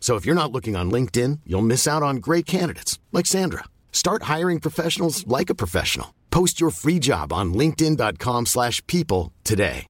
So if you're not looking on LinkedIn, you'll miss out on great candidates like Sandra. Start hiring professionals like a professional. Post your free job on linkedin.com/people slash people today.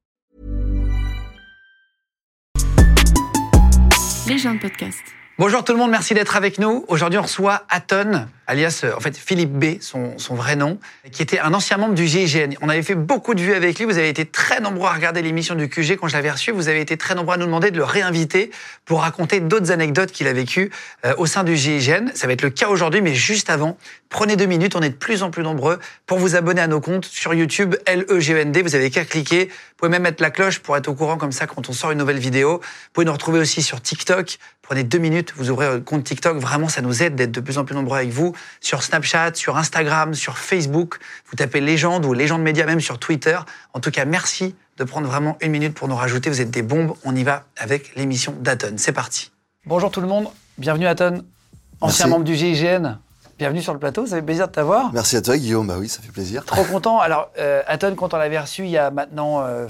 Légende podcast. Bonjour tout le monde, merci d'être avec nous. Aujourd'hui, on reçoit Aton, alias euh, en fait Philippe B, son, son vrai nom, qui était un ancien membre du GIGN. On avait fait beaucoup de vues avec lui. Vous avez été très nombreux à regarder l'émission du QG quand je l'avais reçu. Vous avez été très nombreux à nous demander de le réinviter pour raconter d'autres anecdotes qu'il a vécues euh, au sein du GIGN. Ça va être le cas aujourd'hui, mais juste avant, prenez deux minutes. On est de plus en plus nombreux pour vous abonner à nos comptes sur YouTube LEGEND. Vous avez qu'à cliquer. Vous pouvez même mettre la cloche pour être au courant comme ça quand on sort une nouvelle vidéo. Vous pouvez nous retrouver aussi sur TikTok. Prenez deux minutes, vous ouvrez compte TikTok. Vraiment, ça nous aide d'être de plus en plus nombreux avec vous. Sur Snapchat, sur Instagram, sur Facebook. Vous tapez Légende ou Légende Média, même sur Twitter. En tout cas, merci de prendre vraiment une minute pour nous rajouter. Vous êtes des bombes. On y va avec l'émission d'Aton. C'est parti. Bonjour tout le monde. Bienvenue Aton, ancien Merci. membre du GIGN. Bienvenue sur le plateau. Ça fait plaisir de t'avoir. Merci à toi, Guillaume. Bah oui, ça fait plaisir. Trop content. Alors, euh, Aton, quand on l'avait reçu il y a maintenant euh,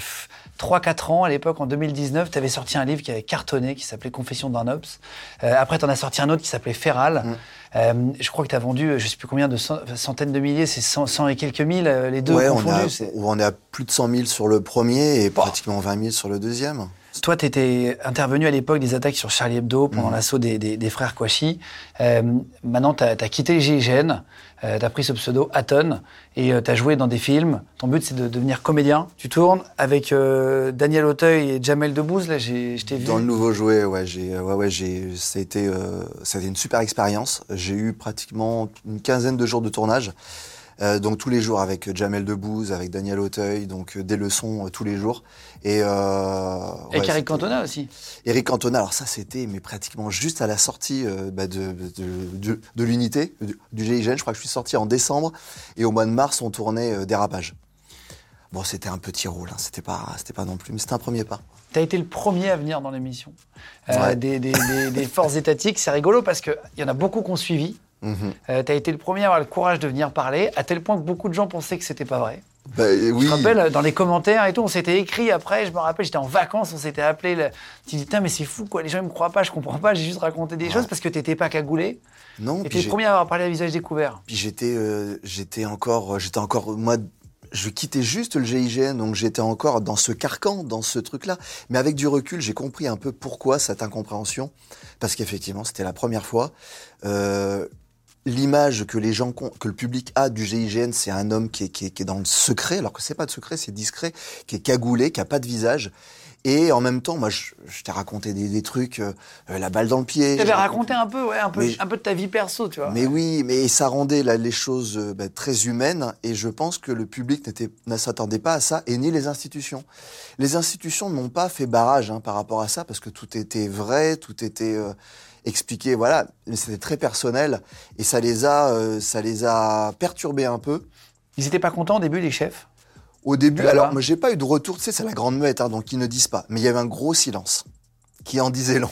3-4 ans, à l'époque, en 2019, tu avais sorti un livre qui avait cartonné, qui s'appelait Confession d'un Ops. Euh, après, tu en as sorti un autre qui s'appelait Feral. Mm. Euh, je crois que tu as vendu, euh, je sais plus combien de cent- centaines de milliers, c'est 100, 100 et quelques mille, euh, les deux ouais, on, confondus. a, c'est- on est à plus de 100 000 sur le premier et pratiquement 20 000 sur le deuxième. Toi, tu étais intervenu à l'époque des attaques sur Charlie Hebdo pendant Mhm. l'assaut des, des- des frères Kouachi. Euh, maintenant, tu as, quitté le GIGN, tu as pris ce pseudo Aton et tu as joué dans des films. Ton but, c'est de devenir comédien. Tu tournes avec euh, Daniel Auteuil et Jamel Debbouze. Là, je t'ai vu. Dans le nouveau jouet, ouais, j'ai, euh, ouais, ouais, j'ai, ça a été, euh, ça a été une super expérience. J'ai eu pratiquement une quinzaine de jours de tournage. Euh, donc tous les jours avec Jamel Debbouze, avec Daniel Auteuil, donc euh, des leçons euh, tous les jours. Et avec ouais, Eric Cantona aussi. Eric Cantona, alors ça c'était mais pratiquement juste à la sortie bah, de, de, de- de l'unité, du, du GIGN. Je crois que je suis sorti en décembre et au mois de mars on tournait Dérapage. Bon, c'était un petit rôle, hein, c'était pas, c'était pas non plus, mais c'était un premier pas. Tu as été le premier à venir dans l'émission. Euh, Ouais. des, des- des- des forces étatiques, c'est rigolo parce qu'il y en a beaucoup qui ont suivi. Mhm. tu as été le premier à avoir le courage de venir parler, à tel point que beaucoup de gens pensaient que c'était pas vrai. Bah, euh, oui. Je te rappelle, dans les commentaires et tout, on s'était écrit après, je me rappelle, j'étais en vacances, on s'était appelé. le- Tu dis, mais c'est fou, quoi, les gens ne me croient pas, je comprends pas, j'ai juste raconté des choses parce que t'étais pas cagoulé. Non, Et puis le premier à avoir parlé à visage découvert. Puis j'étais, euh, j'étais encore, j'étais encore, moi, je quittais juste le GIGN, donc j'étais encore dans ce carcan, dans ce truc-là. Mais avec du recul, j'ai compris un peu pourquoi cette incompréhension, parce qu'effectivement, c'était la première fois. Euh, L'image que les gens, que le public a du GIGN, c'est un homme qui est, qui est, qui est dans le secret, alors que c'est pas de secret, c'est discret, qui est cagoulé, qui a pas de visage. Et en même temps, moi, je, je t'ai raconté des, des trucs, euh, la balle dans le pied. Tu avais j'ai raconté un peu, ouais, un peu, Mais- un peu de ta vie perso, tu vois. mais oui, mais ça rendait là, les choses euh, bah, très humaines et je pense que le public n'était- ne s'attendait pas à ça et ni les institutions. Les institutions n'ont pas fait barrage hein, par rapport à ça parce que tout était vrai, tout était euh, expliqué, voilà, mais c'était très personnel et ça les a, euh, ça les a perturbés un peu. Ils étaient pas contents au début, les chefs? Au début, Là-bas. alors moi j'ai pas eu de retour, tu sais, c'est la grande muette, hein, donc ils ne disent pas. Mais il y avait un gros silence qui en disait long.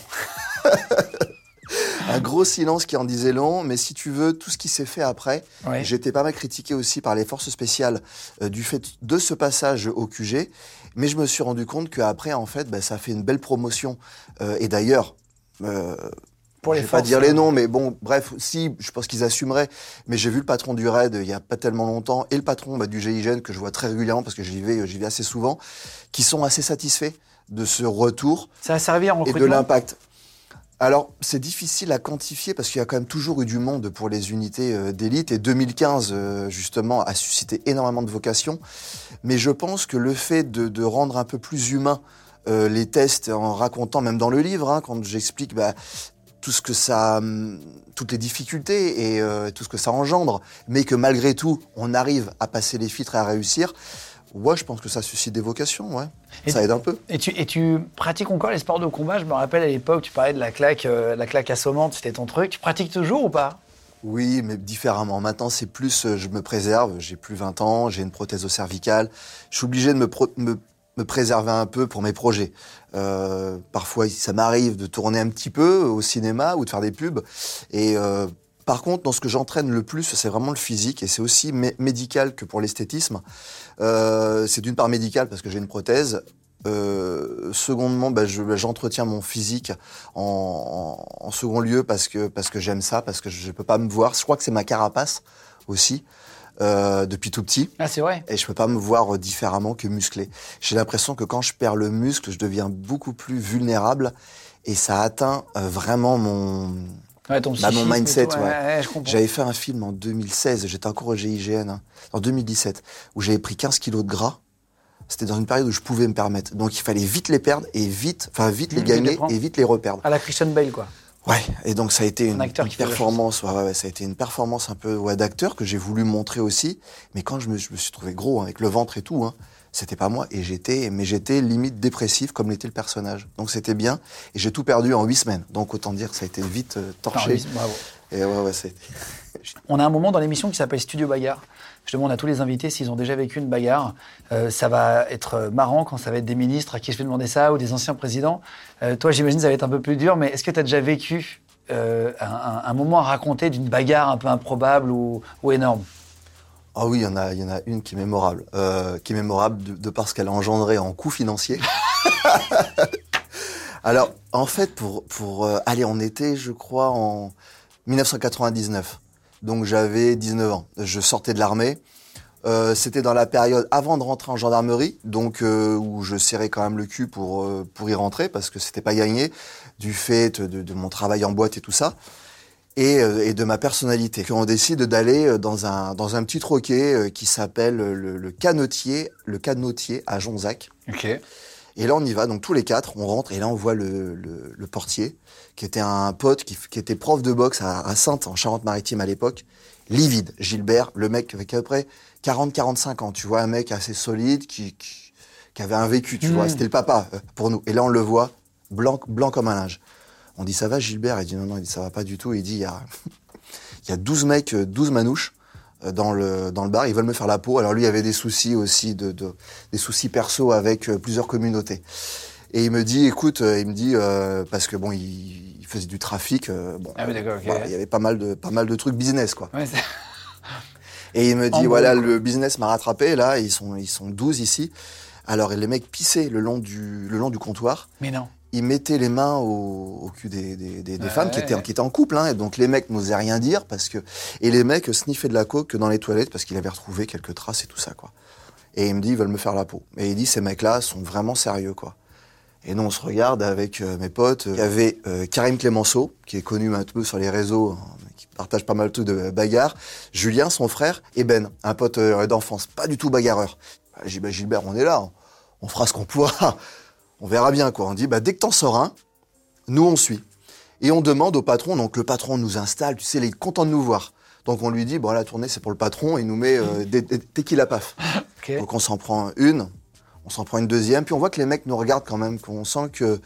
un gros silence qui en disait long, mais si tu veux, tout ce qui s'est fait après, Ouais. été pas mal critiqué aussi par les forces spéciales euh, du fait de ce passage au QG, mais je me suis rendu compte qu'après, en fait, bah, ça a fait une belle promotion. Euh, et d'ailleurs, euh, Pour les je vais pas dire les euh, noms, mais bon, bref, si, je pense qu'ils assumeraient. Mais j'ai vu le patron du RAID il y a pas tellement longtemps et le patron bah, du GIGN que je vois très régulièrement parce que j'y vais, j'y vais assez souvent, qui sont assez satisfaits de ce retour Ça a servi en et de l'impact. Alors, c'est difficile à quantifier parce qu'il y a quand même toujours eu du monde pour les unités euh, d'élite et 2015, euh, justement, a suscité énormément de vocations. Mais je pense que le fait de, de rendre un peu plus humain euh, les tests en racontant, même dans le livre, hein, quand j'explique bah, tout ce que ça, hum, toutes les difficultés et euh, tout ce que ça engendre, mais que malgré tout, on arrive à passer les filtres et à réussir. Ouais, je pense que ça suscite des vocations, ouais. Et ça tu- aide un peu. Et tu, et tu pratiques encore les sports de combat? Je me rappelle à l'époque, tu parlais de la claque, euh, la claque assommante, c'était ton truc. Tu pratiques toujours ou pas? Oui, mais différemment. Maintenant, c'est plus, euh, je me préserve. J'ai plus 20 ans, j'ai une prothèse au cervical. Je suis obligé de me, pro- me, me préserver un peu pour mes projets. Euh, parfois, ça m'arrive de tourner un petit peu au cinéma ou de faire des pubs. Et euh, par contre, dans ce que j'entraîne le plus, c'est vraiment le physique et c'est aussi mé- médical que pour l'esthétisme. Euh, c'est d'une part médical parce que j'ai une prothèse. Euh, secondement, bah, je- j'entretiens mon physique en, second lieu parce que parce que j'aime ça, parce que je peux pas me voir. Je crois que c'est ma carapace aussi euh, depuis tout petit. Ah, c'est vrai. Et je peux pas me voir différemment que musclé. J'ai l'impression que quand je perds le muscle, je deviens beaucoup plus vulnérable et ça atteint euh, vraiment mon. Ouais, ton Bah, mon mindset, tout, ouais. J'avais fait un film en 2016, j'étais encore au GIGN, hein, en 2017, où j'avais pris 15 kilos de gras. C'était dans une période où je pouvais me permettre. Donc il fallait vite les perdre et vite, enfin vite les Mmh, les gagner et vite les reperdre. À la Christian Bale, quoi. Ouais, et donc ça a été une, performance, ouais, ouais, ouais, ça a été une performance un peu ouais, d'acteur que j'ai voulu montrer aussi. Mais quand je me, je me suis trouvé gros, hein, avec le ventre et tout, hein, c'était pas moi. Et j'étais, mais j'étais limite dépressif comme l'était le personnage. Donc c'était bien. Et j'ai tout perdu en huit semaines. Donc autant dire que ça a été vite euh, torché. oui, bravo. Et ouais, ouais, c'est. On a un moment dans l'émission qui s'appelle Studio Bagarre. Je demande à tous les invités s'ils ont déjà vécu une bagarre. Euh, ça va être marrant quand ça va être des ministres à qui je vais demander ça ou des anciens présidents. Euh, toi, j'imagine que ça va être un peu plus dur, mais est-ce que tu as déjà vécu euh, un, moment à raconter d'une bagarre un peu improbable ou, énorme? Ah oui, il y en a, une qui est mémorable, euh, qui est mémorable de, parce qu'elle a engendré en coûts financiers. Alors, en fait, pour euh, aller en été, je crois en 1999. Donc j'avais 19 ans. Je sortais de l'armée. Euh, C'était dans la période avant de rentrer en gendarmerie, donc euh, où je serrais quand même le cul pour euh, pour y rentrer parce que c'était pas gagné du fait de, mon travail en boîte et tout ça et, de ma personnalité. On décide d'aller dans un, petit troquet qui s'appelle le, Canotier, le Canotier à Jonzac. Et là, on y va, donc tous les quatre, on rentre, et là, on voit le, le, le portier, qui était un pote, qui, qui était prof de boxe à, à Sainte, en Charente-Maritime à l'époque, livide. Gilbert, le mec avec à peu près 40-45 ans, tu vois, un mec assez solide, qui, qui, qui avait un vécu, tu vois, c'était le papa euh, pour nous. Et là, on le voit, blanc, blanc comme un linge. On dit, ça va, Gilbert? Il dit, non, non, il dit, ça va pas du tout. Il dit, il y a, il y a 12 mecs, euh, 12 manouches euh, dans le, dans le bar, ils veulent me faire la peau. Alors lui, il avait des soucis aussi, de, de- des soucis perso avec euh, plusieurs communautés. Et il me dit, écoute, euh, il me dit, euh, parce que bon, il, il faisait du trafic, euh, bon, Ah oui, d'accord, il y avait pas mal de, pas mal de trucs business, quoi. Ouais, Et il me En dit, voilà, le business m'a rattrapé, là, ils sont, ils sont 12 ici. Alors, les mecs pissaient le long du, le long du comptoir. Mais non. Ils mettaient les mains au, au cul des, des, des- des Ouais, femmes qui, étaient, ouais. qui étaient en couple. Hein, et donc, les mecs n'osaient rien dire parce que. Et les mecs sniffaient de la coke dans les toilettes parce qu'il avait retrouvé quelques traces et tout ça, quoi. Et il me dit, ils veulent me faire la peau. Et il dit, ces mecs-là sont vraiment sérieux, quoi. Et nous, on se regarde avec euh, mes potes. Il y avait euh, Karim Clémenceau, qui est connu un peu sur les réseaux, hein, qui partage pas mal de trucs de bagarre. Julien, son frère, et Ben, un pote euh, d'enfance, pas du tout bagarreur. Bah, J'ai dit, bah, Gilbert, on est là, on, on fera ce qu'on pourra. On verra bien, quoi. On dit, bah, dès que t'en sors un, nous, on suit. Et on demande au patron, donc le patron nous installe, tu sais, il est content de nous voir. Donc on lui dit, bon, la tournée, c'est pour le patron, il nous met euh, des, des tequila paf. Donc on s'en prend une, on s'en prend une deuxième, puis on voit que les mecs nous regardent quand même, qu'on sent que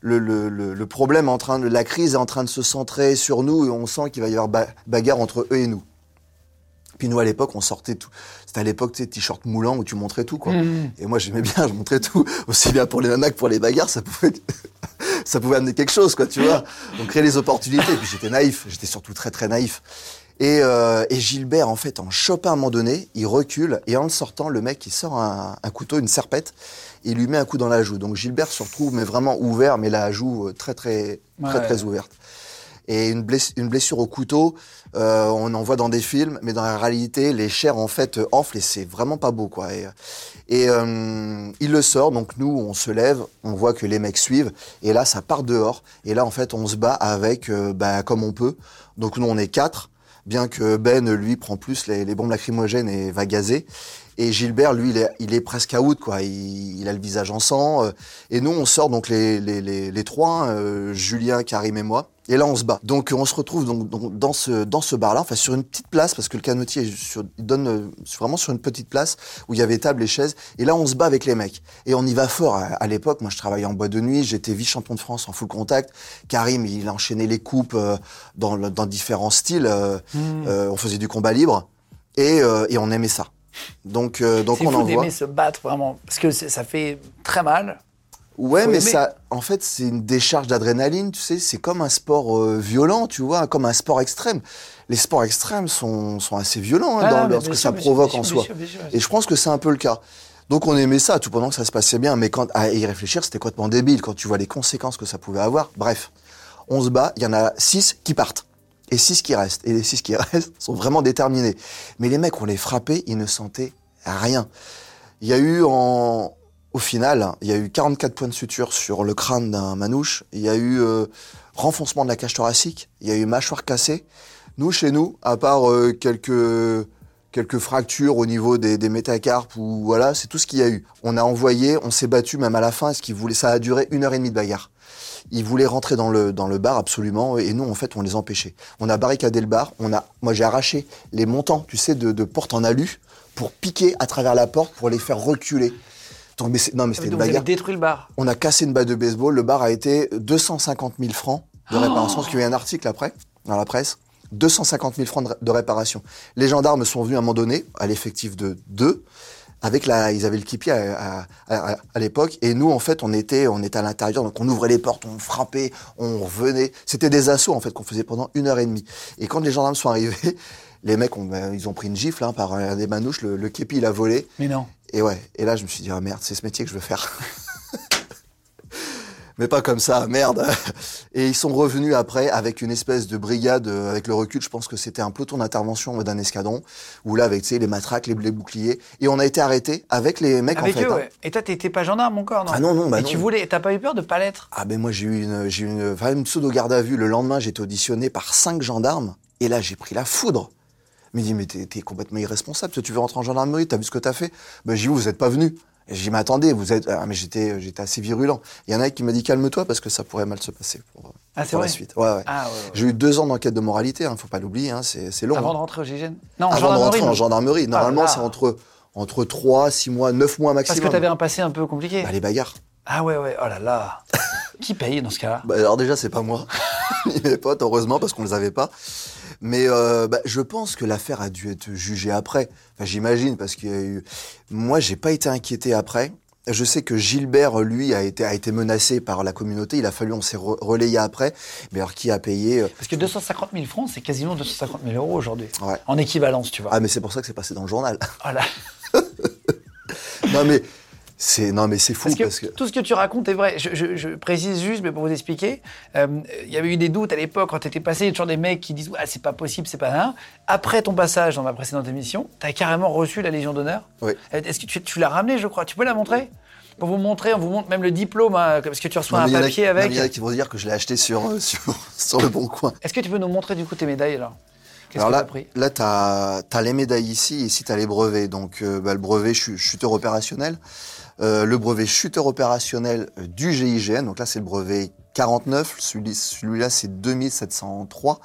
le, le, le, le problème est en train de, la crise est en train de se centrer sur nous, et on sent qu'il va y avoir ba- bagarre entre eux et nous. Puis nous à l'époque, on sortait tout. C'était à l'époque, tu sais, t-shirt moulant où tu montrais tout, quoi. Mmh. Et moi j'aimais bien, je montrais tout, aussi bien pour les nanas que pour les bagarres, ça pouvait, ça pouvait amener quelque chose, quoi, tu vois. On créait les opportunités. Et puis j'étais naïf, j'étais surtout très très naïf. Et, euh, et Gilbert, en fait, en chopin à un moment donné, il recule et en le sortant, le mec, il sort un, un couteau, une serpette, et il lui met un coup dans la joue. Donc Gilbert se retrouve, mais vraiment ouvert, mais la joue euh, très très très Ouais. très ouverte. Et une, bless- une blessure au couteau, euh, on en voit dans des films, mais dans la réalité, les chairs en fait euh, enflent et c'est vraiment pas beau quoi. Et, euh, il le sort, donc nous on se lève, on voit que les mecs suivent, et là ça part dehors. Et là en fait on se bat avec, bah, comme on peut. Donc nous on est quatre, bien que Ben lui prend plus les bombes lacrymogènes et va gazer. Et Gilbert, lui, il est, il est presque out, quoi. Il, il, a le visage en sang. euh, et nous, on sort donc les, les, les, les trois, hein, euh, Julien, Karim et moi. Et là, on se bat. Donc, on se retrouve donc, dans ce, dans ce bar-là, enfin sur une petite place, parce que le canotier est sur- il donne euh, vraiment sur une petite place où il y avait table et chaises. Et là, on se bat avec les mecs. Et on y va fort. À, à l'époque, moi, je travaillais en boîte de nuit. J'étais vice-champion de France en full contact. Karim, il enchaînait les coupes dans, différents styles. euh, on faisait du combat libre. Et, euh, et on aimait ça. Donc, euh, donc C'est on fou envoie. d'aimer se battre vraiment, parce que ça fait très mal. Ouais, Faut mais aimer. ça, en fait, c'est une décharge d'adrénaline, tu sais. C'est comme un sport euh, violent, tu vois, comme un sport extrême. Les sports extrêmes sont, sont assez violents hein, Ah, dans non, mais le- ce bien que sûr, ça sûr, provoque en soi. sûr, Et je pense que c'est un peu le cas. Donc on aimait ça, tout pendant que ça se passait bien. Mais quand à y réfléchir, c'était complètement débile quand tu vois les conséquences que ça pouvait avoir. Bref, on se bat. Il y en a six qui partent et six qui restent. Et les six qui restent sont vraiment déterminés. Mais les mecs, on les frappait, ils ne sentaient rien. Il y a eu en au final, il y a eu 44 points de suture sur le crâne d'un manouche. Il y a eu euh, renfoncement de la cage thoracique. Il y a eu mâchoire cassée. Nous, chez nous, à part euh, quelques quelques fractures au niveau des, des métacarpes ou voilà, c'est tout ce qu'il y a eu. On a envoyé, on s'est battu même à la fin. Ce qui voulait, ça a duré une heure et demie de bagarre. Ils voulaient rentrer dans le dans le bar absolument et nous en fait on les empêchait. On a barricadé le bar. On a, moi j'ai arraché les montants, tu sais, de, de porte en alu pour piquer à travers la porte pour les faire reculer. Donc, mais non mais c'était Donc une vous avez bagarre. détruit le bar. On a cassé une batte de baseball. Le bar a été 250 000 francs de réparation. Parce qu'il y a eu un article après, dans la presse. 250 000 francs de, de réparation. Les gendarmes sont venus à un moment donné, à l'effectif de deux, avec la, ils avaient le kipi à, à- à- à l'époque. Et nous, en fait, on était, on était à l'intérieur. Donc, on ouvrait les portes, on frappait, on revenait. C'était des assauts, en fait, qu'on faisait pendant une heure et demie. Et quand les gendarmes sont arrivés, les mecs, ont, ben, ils ont pris une gifle hein, par un des manouches. Le, le képi, il a volé. Mais non. Et ouais, et là je me suis dit, ah merde, c'est ce métier que je veux faire. Mais pas comme ça, merde. Et ils sont revenus après avec une espèce de brigade, euh, avec le recul, je pense que c'était un peloton d'intervention d'un escadron, où là, avec tu sais, les matraques, les, les boucliers, et on a été arrêtés avec les mecs Avec en fait. eux, hein. ouais. Et toi, t'étais pas gendarme encore, non? Ah non, non, bah Et non. tu voulais, t'as pas eu peur de pas l'être? Ah ben moi j'ai eu une, j'ai eu une, enfin, une pseudo garde à vue. Le lendemain, j'ai été auditionné par cinq gendarmes, et là j'ai pris la foudre. Il me dit, mais t'es, t'es complètement irresponsable, tu veux rentrer en gendarmerie, t'as vu ce que t'as fait? Ben j'ai dit, vous êtes pas venu. Et mais attendez, vous êtes... Ah, mais j'étais, j'étais assez virulent. Il y en a qui m'a dit, calme-toi, parce que ça pourrait mal se passer pour, Ah, c'est pour la suite. Ouais, ouais. Ah, ouais. J'ai eu deux ans d'enquête de moralité, hein, faut pas l'oublier, hein, c'est, long. Avant hein. de rentrer au GIGN Non, Avant de rentrer en gendarmerie. Normalement, là. c'est entre, entre 3, 6 mois, 9 mois Parce maximum. que t'avais un passé un peu compliqué. Bah, les bagarres. Ah ouais, ouais, oh là là. Qui paye dans ce cas-là? Bah, alors déjà, c'est pas moi, mes potes, heureusement, parce qu'on les avait pas. Mais euh, bah, je pense que l'affaire a dû être jugée après. Enfin, j'imagine, parce qu'il y a eu... Moi, j'ai pas été inquiété après. Je sais que Gilbert, lui, a été, a été menacé par la communauté. Il a fallu, on s'est re- relayé après. Mais alors, qui a payé euh, Parce que 250 000 francs, c'est quasiment 250 000 euros aujourd'hui. Ouais. En équivalence, tu vois. Ah, mais c'est pour ça que c'est passé dans le journal. Oh là. non, mais c'est non, mais c'est fou, Parce que, parce que... tout ce que tu racontes est vrai. Je, je- je précise juste, mais pour vous expliquer, euh, il y avait eu des doutes à l'époque quand tu étais passé. Il y a toujours des mecs qui disent ah, c'est pas possible, c'est pas un. Après ton passage dans ma précédente émission, tu as carrément reçu la Légion d'honneur. Oui. Euh, Est-ce que tu, tu l'as ramené, je crois? Tu peux la montrer? Pour vous montrer, on vous montre même le diplôme, hein, parce que tu reçois Non, un y a papier avec. Il y en a qui vont dire que je l'ai acheté sur, euh, sur, sur le bon coin. Est-ce que tu peux nous montrer du coup tes médailles alors? Alors là, pris? là, t'as as les médailles ici, ici t'as les brevets. Donc euh, bah, le brevet chu- chuteur opérationnel, euh, le brevet chuteur opérationnel euh, du GIGN. Donc là c'est le brevet 49, celui- celui-là c'est 2703.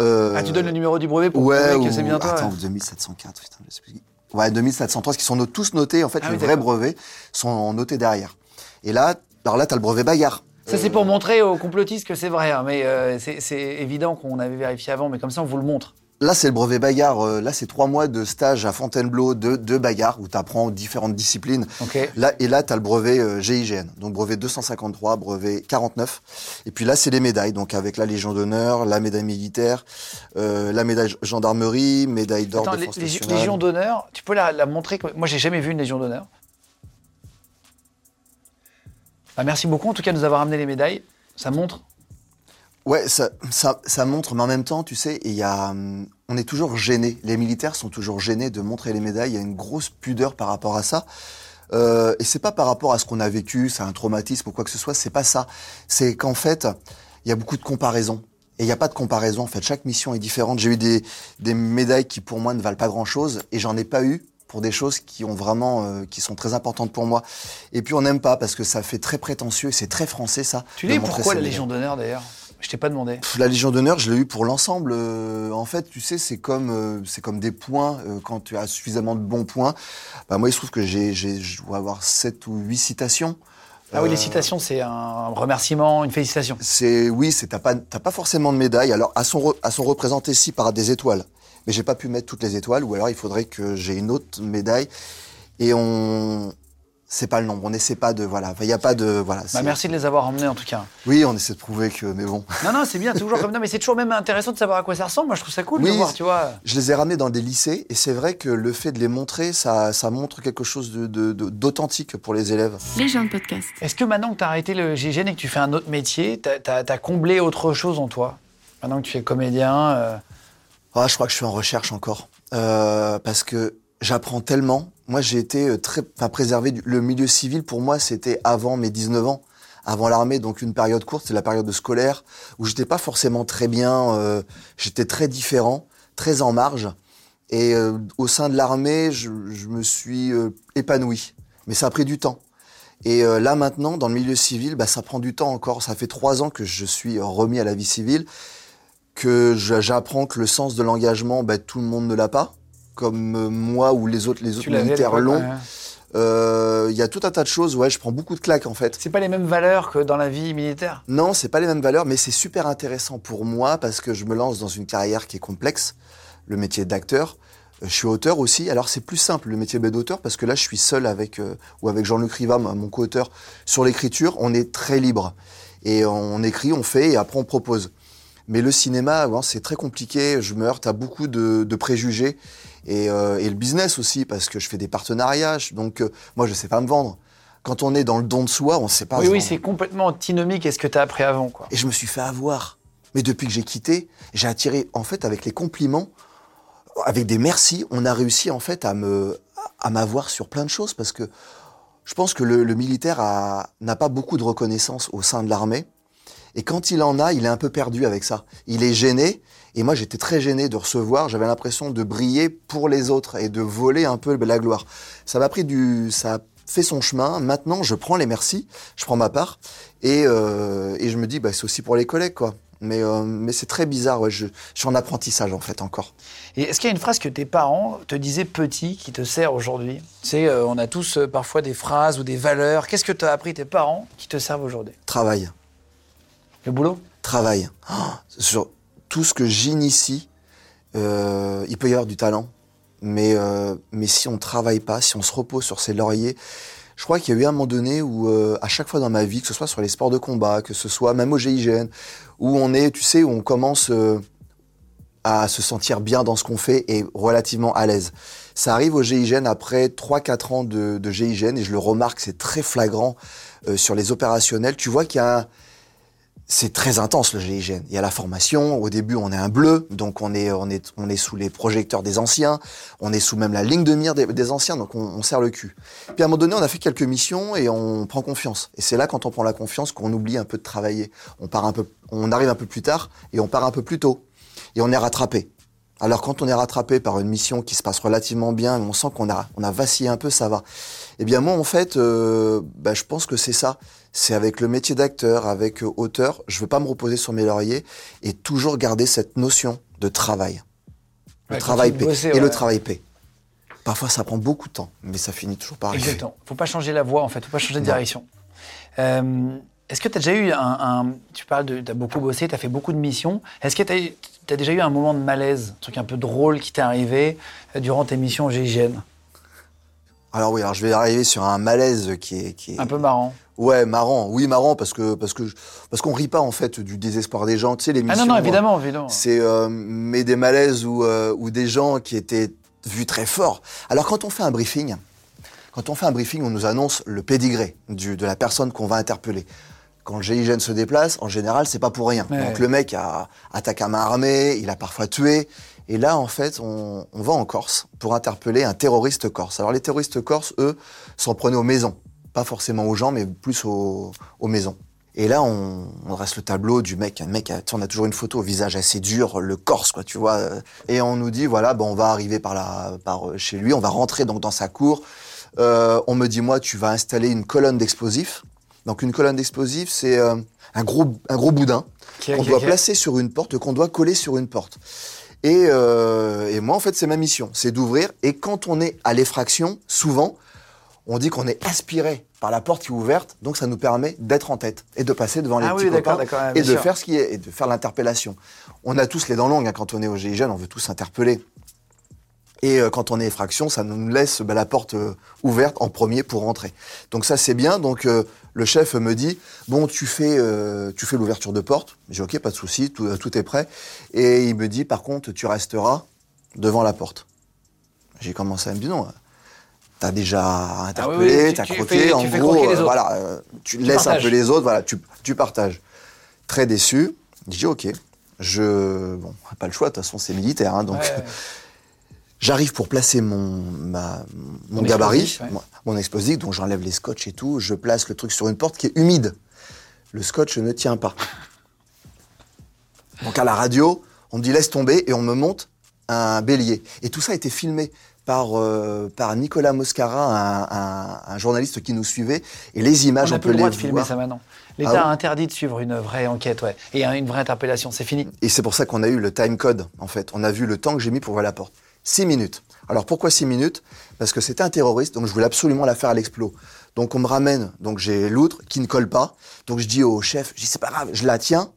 Euh, Ah, tu donnes le numéro du brevet pour ouais, prouver que ou- c'est bien toi. Attends, ouais. 2704, putain, je sais plus. Ouais, 2703, qui sont tous notés. En fait, Ah les oui, vrais brevets sont notés derrière. Et là, alors là, t'as le brevet bagarre. Ça, c'est pour montrer aux complotistes que c'est vrai, hein, mais euh, c'est évident qu'on avait vérifié avant, mais comme ça, on vous le montre. Là, c'est le brevet bagarre. euh, Là, c'est trois mois de stage à Fontainebleau de, de bagarre où tu apprends différentes disciplines. Là, et là, tu as le brevet euh, GIGN. Donc, brevet 253, brevet 49. Et puis là, c'est les médailles. Donc, avec la Légion d'honneur, la médaille militaire, euh, la médaille gendarmerie, médaille d'or Attends, de les, France nationale. Légion d'honneur, tu peux la, la montrer Moi, j'ai jamais vu une Légion d'honneur. Bah, merci beaucoup, en tout cas, de nous avoir amené les médailles. Ça montre. Ouais, ça, ça, ça montre, mais en même temps, tu sais, il y a, hum, on est toujours gêné. Les militaires sont toujours gênés de montrer les médailles. Il y a une grosse pudeur par rapport à ça. Euh, et c'est pas par rapport à ce qu'on a vécu, c'est un traumatisme ou quoi que ce soit. C'est pas ça. C'est qu'en fait, il y a beaucoup de comparaisons. Et il n'y a pas de comparaison. En fait, chaque mission est différente. J'ai eu des, des médailles qui, pour moi, ne valent pas grand-chose, et j'en ai pas eu pour des choses qui ont vraiment, euh, qui sont très importantes pour moi. Et puis on n'aime pas parce que ça fait très prétentieux, c'est très français ça. Tu dis pourquoi la. Légion d'honneur d'ailleurs? Je t'ai pas demandé. Pff, La Légion d'honneur, je l'ai eu pour l'ensemble. Euh, en fait, tu sais, c'est comme, euh, c'est comme des points. euh, quand tu as suffisamment de bons points, bah, moi, il se trouve que j'ai, je dois avoir sept ou huit citations. Ah oui, les citations, c'est un remerciement, une félicitation. C'est oui, c'est t'as pas t'as pas forcément de médaille. Alors elles sont re- elles sont représentées ici par des étoiles, mais j'ai pas pu mettre toutes les étoiles. Ou alors il faudrait que j'ai une autre médaille. Et on c'est pas le nombre. On n'essaie pas de voilà. Il y a pas de voilà. Bah, merci de les avoir emmenés en tout cas. Oui, on essaie de prouver que mais bon. Non, non, c'est bien, toujours comme non, mais c'est toujours même intéressant de savoir à quoi ça ressemble. Moi, je trouve ça cool de Oui, voir, c'est- tu vois. Je les ai ramenés dans des lycées et c'est vrai que le fait de les montrer, ça ça montre quelque chose de de- de- d'authentique pour les élèves. Les gens de podcast. Est-ce que maintenant que tu as arrêté le GIGN et que tu fais un autre métier, tu as, comblé autre chose en toi? Maintenant que tu es comédien, euh, Ah, je crois que je suis en recherche encore. Euh, parce que j'apprends tellement. Moi, j'ai été euh, très enfin, préservé. du- Le milieu civil, pour moi, c'était avant mes 19 ans. Avant l'armée, donc une période courte, c'est la période scolaire, où j'étais pas forcément très bien. euh, j'étais très différent, très en marge. Et euh, au sein de l'armée, je, je me suis euh, épanoui. Mais ça a pris du temps. Et euh, là maintenant, dans le milieu civil, bah, ça prend du temps encore. Ça fait trois ans que je suis remis à la vie civile que j'apprends que le sens de l'engagement, ben, tout le monde ne l'a pas, comme euh, moi ou les autres, les autres militaires ouais. Euh, Il y a tout un tas de choses, ouais, je prends beaucoup de claques en fait. C'est pas les mêmes valeurs que dans la vie militaire? Non, c'est pas les mêmes valeurs, mais c'est super intéressant pour moi parce que je me lance dans une carrière qui est complexe, le métier d'acteur. Euh, Je suis auteur aussi, alors c'est plus simple le métier d'auteur parce que là je suis seul avec euh, ou avec Jean-Luc Riva, mon co-auteur, sur l'écriture. On est très libre et on écrit, on fait et après on propose. Mais le cinéma, ouais, c'est très compliqué. Je me heurte à beaucoup de, de préjugés et, euh, et le business aussi parce que je fais des partenariats. Donc euh, moi je sais pas me vendre. Quand on est dans le don de soi, on sait pas. Oui, oui, c'est complètement antinomique à ce que tu as appris avant. Quoi. Et je me suis fait avoir. Mais depuis que j'ai quitté, j'ai attiré, en fait, avec les compliments, avec des merci, on a réussi, en fait, à me, à m'avoir sur plein de choses parce que je pense que le, le militaire n'a pas beaucoup de reconnaissance au sein de l'armée. Et quand il en a, il est un peu perdu avec ça. Il est gêné. Et moi, j'étais très gêné de recevoir. J'avais l'impression de briller pour les autres et de voler un peu la gloire. Ça m'a pris du, ça a fait son chemin. Maintenant, je prends les merci, je prends ma part et, euh, et je me dis, bah, c'est aussi pour les collègues, quoi. Mais, euh, mais c'est très bizarre. Ouais. Je, je suis en apprentissage en fait encore. Et est-ce qu'il y a une phrase que tes parents te disaient petit qui te sert aujourd'hui? Tu sais, euh, on a tous parfois des phrases ou des valeurs. Qu'est-ce que t'as appris tes parents qui te servent aujourd'hui? Travail. Le boulot? Travail. Oh, sur tout ce que j'initie, euh, il peut y avoir du talent, mais, euh, mais si on ne travaille pas, si on se repose sur ses lauriers, je crois qu'il y a eu un moment donné où, euh, à chaque fois dans ma vie, que ce soit sur les sports de combat, que ce soit même au GIGN, où on est, tu sais, où on commence à se sentir bien dans ce qu'on fait et relativement à l'aise. Ça arrive au GIGN après 3-4 ans de, de GIGN et je le remarque, c'est très flagrant sur les opérationnels. Tu vois qu'il y a c'est très intense le GIGN. Il y a la formation. Au début, on est un bleu, donc on est, on est, on est sous les projecteurs des anciens. On est sous même la ligne de mire des, anciens, donc on, on serre le cul. Puis à un moment donné, on a fait quelques missions et on prend confiance. Et c'est là, quand on prend la confiance, qu'on oublie un peu de travailler. On part un peu, on arrive un peu plus tard et on part un peu plus tôt. Et on est rattrapé. Alors quand on est rattrapé par une mission qui se passe relativement bien, on sent qu'on a, on a vacillé un peu, ça va. Eh bien moi en fait, euh, bah, je pense que c'est ça. C'est avec le métier d'acteur, avec euh, auteur, je veux pas me reposer sur mes lauriers et toujours garder cette notion de travail. Le Ouais, travail paie. bosser, Et ouais. le travail paie. Parfois ça prend beaucoup de temps, mais ça finit toujours par arriver. Exactement. Faut pas changer la voie, en fait. Faut pas changer de Non. direction. Euh, Est-ce que tu as déjà eu un, un- Tu parles de. Tu as beaucoup bossé, tu as fait beaucoup de missions. Est-ce que tu as, déjà eu un moment de malaise, un truc un peu drôle qui t'est arrivé euh, durant tes missions au GIGN Alors oui, alors je vais arriver sur un malaise qui est, qui est Un peu marrant. Ouais marrant. Oui marrant parce que parce que parce qu'on rit pas en fait du désespoir des gens. Tu sais les Ah non, non, évidemment, évidemment. C'est euh, mais des malaises ou euh, ou des gens qui étaient vus très forts. Alors quand on fait un briefing, quand on fait un briefing, on nous annonce le pédigré du, de la personne qu'on va interpeller. Quand le GIGN se déplace, en général, c'est pas pour rien. Ouais. Donc le mec a attaqué à main armée, il a parfois tué. Et là, en fait, on, on va en Corse pour interpeller un terroriste corse. Alors les terroristes corses, eux, s'en prenaient aux maisons. Pas forcément aux gens, mais plus aux, aux maisons. Et là, on, on dresse le tableau du mec. Un mec, on a toujours une photo au visage assez dur, le corse, quoi, tu vois. Et on nous dit, voilà, bon, on va arriver par là, par chez lui, on va rentrer donc dans sa cour. Euh, on me dit, moi, tu vas installer une colonne d'explosifs. Donc une colonne d'explosifs, c'est euh, un gros, un gros boudin qu'on doit placer sur une porte, qu'on doit coller sur une porte. Et, euh, et moi, en fait, c'est ma mission, c'est d'ouvrir. Et quand on est à l'effraction, souvent, on dit qu'on est aspiré par la porte qui est ouverte, donc ça nous permet d'être en tête et de passer devant les Ah petits oui, copains ouais, et de sûr. faire ce qui est et de faire l'interpellation. On a tous les dents longues hein, quand on est au GIGN, on veut tous interpeller. Et euh, quand on est effraction, ça nous laisse bah, la porte euh, ouverte en premier pour rentrer. Donc ça c'est bien. Donc euh, le chef me dit bon tu fais tu fais l'ouverture de porte. J'ai ok pas de souci, tout, tout est prêt. Et il me dit par contre tu resteras devant la porte. J'ai commencé à me dire non. T'as déjà interpellé, Ah oui, tu- t'as tu croqué, fais- en gros, euh, voilà, euh, tu, laisses un peu les autres, voilà, tu, tu partages. Très déçu, je dis ok, je bon, pas le choix, de toute façon c'est militaire, hein, donc Ouais, ouais. J'arrive pour placer mon, ma, mon gabarit, explosif, ouais. mon- mon explosif, donc j'enlève les scotch et tout, je place le truc sur une porte qui est humide. Le scotch ne tient pas. Donc à la radio, on me dit laisse tomber et on me monte un bélier. Et tout ça a été filmé par, euh, par Nicolas Moscara, un, un- un journaliste qui nous suivait. Et les images, On on, peut le droit les de filmer voir. ça maintenant. L'État Ah a ouais interdit de suivre une vraie enquête, ouais. Et une vraie interpellation, c'est fini. Et c'est pour ça qu'on a eu le time code, en fait. On a vu le temps que j'ai mis pour ouvrir la porte. Six minutes. Alors pourquoi six minutes? Parce que c'était un terroriste, donc je voulais absolument la faire à l'explos. Donc on me ramène, donc j'ai l'outre qui ne colle pas. Donc je dis au chef, je dis c'est pas grave, je la tiens,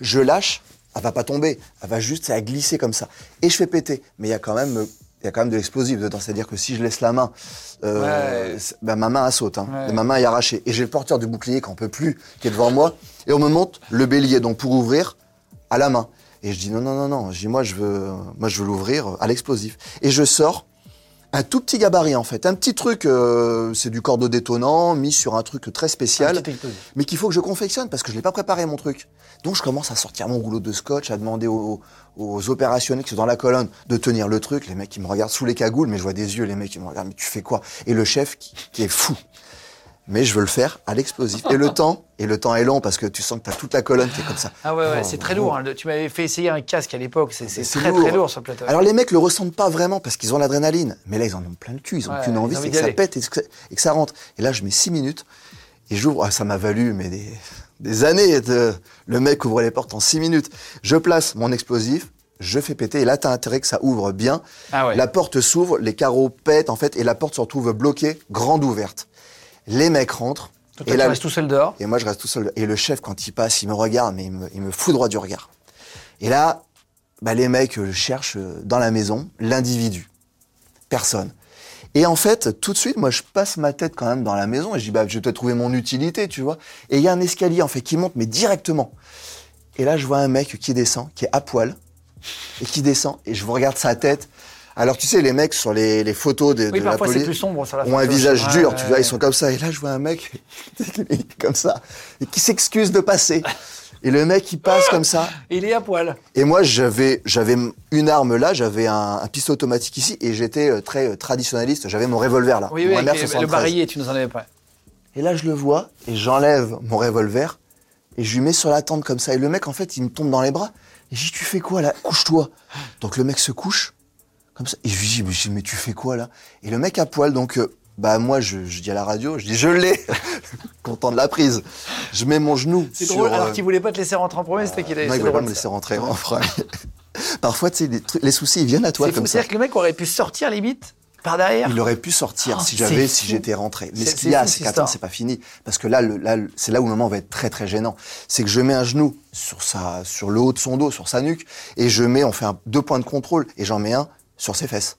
je lâche, elle va pas tomber, elle va juste, ça va glisser comme ça. Et je fais péter. Mais il y a quand même, il y a quand même de l'explosif dedans. C'est-à-dire que si je laisse la main, euh, Ouais. ben, ma main elle saute, hein. Ouais. Ma main est arrachée. Et j'ai le porteur du bouclier qu'on peut plus, qui est devant moi, et on me monte le bélier, donc pour ouvrir à la main. Et je dis non, non, non, non. Je dis moi je veux, moi je veux l'ouvrir à l'explosif. Et je sors un tout petit gabarit en fait, un petit truc, euh, c'est du cordeau détonnant mis sur un truc très spécial, mais qu'il faut que je confectionne parce que je l'ai pas préparé mon truc. Donc je commence à sortir mon rouleau de scotch, à demander aux, aux opérationnels qui sont dans la colonne de tenir le truc. Les mecs qui me regardent sous les cagoules, mais je vois des yeux, les mecs qui me regardent, mais tu fais quoi? Et le chef qui, qui est fou. Mais je veux le faire à l'explosif. Et le temps, et le temps est long parce que tu sens que tu as toute la colonne qui est comme ça. Ah ouais, ouais, Oh, c'est très oh. lourd. hein. Tu m'avais fait essayer un casque à l'époque, c'est très lourd. très lourd sur le plateau. Alors les mecs le ressentent pas vraiment parce qu'ils ont l'adrénaline. Mais là, ils en ont plein le cul. Ils ont Ouais, qu'une envie, c'est que ça pète et que, et que ça rentre. Et là, je mets six minutes et j'ouvre. Ah, ça m'a valu mais des, des années. De... Le mec ouvre les portes en six minutes. Je place mon explosif. Je fais péter et là t'as intérêt que ça ouvre bien. Ah ouais. La porte s'ouvre, les carreaux pètent en fait et la porte se retrouve bloquée, grande ouverte. Les mecs rentrent et tu là restes tout seul dehors. et moi, je reste tout seul. Et le chef, quand il passe, il me regarde, mais il me, il me fout droit du regard. Et là, bah, les mecs euh, cherchent euh, dans la maison l'individu. Personne. Et en fait, tout de suite, moi, je passe ma tête quand même dans la maison et je dis, bah, je vais peut-être trouver mon utilité, tu vois. Et il y a un escalier, en fait, qui monte, mais directement. Et là, je vois un mec qui descend, qui est à poil, et qui descend, et je regarde sa tête. Alors, tu sais, les mecs sur les, les photos de, Oui, de la police plus sombre sur la ont un visage dur, ouais, tu vois, ils sont comme ça. Et là, je vois un mec comme ça, et qui s'excuse de passer. Et le mec, il passe comme ça. Il est à poil. Et moi, j'avais, j'avais une arme là, j'avais un, un pistolet automatique ici, et j'étais euh, très euh, traditionnaliste. J'avais mon revolver là, Oui, mon oui, avec MR73. le barillet, tu nous en avais pas. Et là, je le vois, et j'enlève mon revolver, et je lui mets sur la tente comme ça. Et le mec, en fait, il me tombe dans les bras. Et je dis, tu fais quoi là? Couche-toi. Donc le mec se couche, comme ça. Et je lui dis, mais, je dis, mais tu fais quoi là? Et le mec à poil, donc, euh, bah moi, je, je dis à la radio, je dis, je l'ai Content de la prise. Je mets mon genou C'est sur... drôle, alors euh, qu'il voulait pas te laisser rentrer en premier, c'était qu'il avait. non, il voulait pas me laisser rentrer en premier. Parfois, tu sais, les, soucis, ils viennent à toi comme ça. c'est-à-dire que le mec aurait pu sortir limite par derrière. Il aurait pu sortir Oh, si c'est j'avais, si j'étais rentré. Mais ce qu'il y a, c'est qu'attends, c'est pas fini. Parce que là, le, là, c'est là où le moment va être très très gênant. C'est que je mets un genou sur sa, sur le haut de son dos, sur sa nuque, et je mets, on fait un- deux points de contrôle, et j'en mets un sur ses fesses.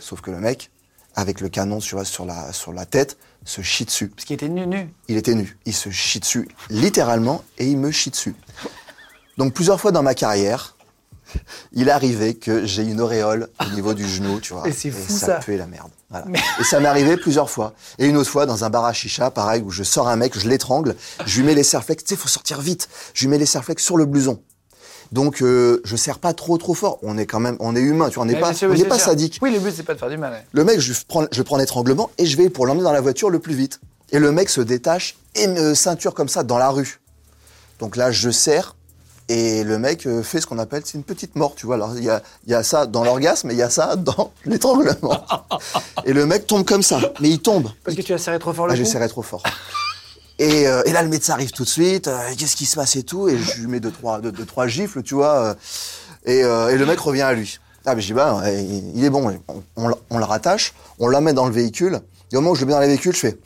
Sauf que le mec, avec le canon sur, sur la, sur la tête, se chie dessus. Parce qu'il était nu, nu. Il était nu. Il se chie dessus, littéralement, et il me chie dessus. Donc plusieurs fois dans ma carrière, il est arrivé que j'ai une auréole au niveau du genou, tu vois. Et c'est fou, ça. ça. puait la merde. Voilà. Et ça m'est arrivé plusieurs fois. Et une autre fois, dans un bar à chicha, pareil, où je sors un mec, je l'étrangle, je lui mets les serflex, tu sais, faut sortir vite. Je lui mets les serflex sur le blouson. Donc, euh, je serre pas trop, trop fort. On est quand même, on est humain, tu vois, on n'est pas, sûr, on n'est pas sûr. sadique. Oui, le but, c'est pas de faire du mal. ouais. Le mec, je prends, je prends l'étranglement et je vais pour l'emmener dans la voiture le plus vite. Et le mec se détache et me ceinture comme ça dans la rue. Donc là, je serre. Et le mec euh, fait ce qu'on appelle, c'est une petite mort, tu vois. Alors, il y a, y a ça dans l'orgasme, et il y a ça dans l'étranglement. Et le mec tombe comme ça. Mais il tombe. Parce que tu as serré trop fort le Ah, j'ai serré trop fort. Et, euh, et là, le médecin arrive tout de suite. euh, Qu'est-ce qui se passe et tout Et je lui mets deux, trois, deux, trois gifles, tu vois. euh, et, euh, et le mec revient à lui. Ah, mais je dis, bah, il est bon. On, on, on le rattache, on l'amène dans le véhicule. Et au moment où je le mets dans le véhicule, je fais.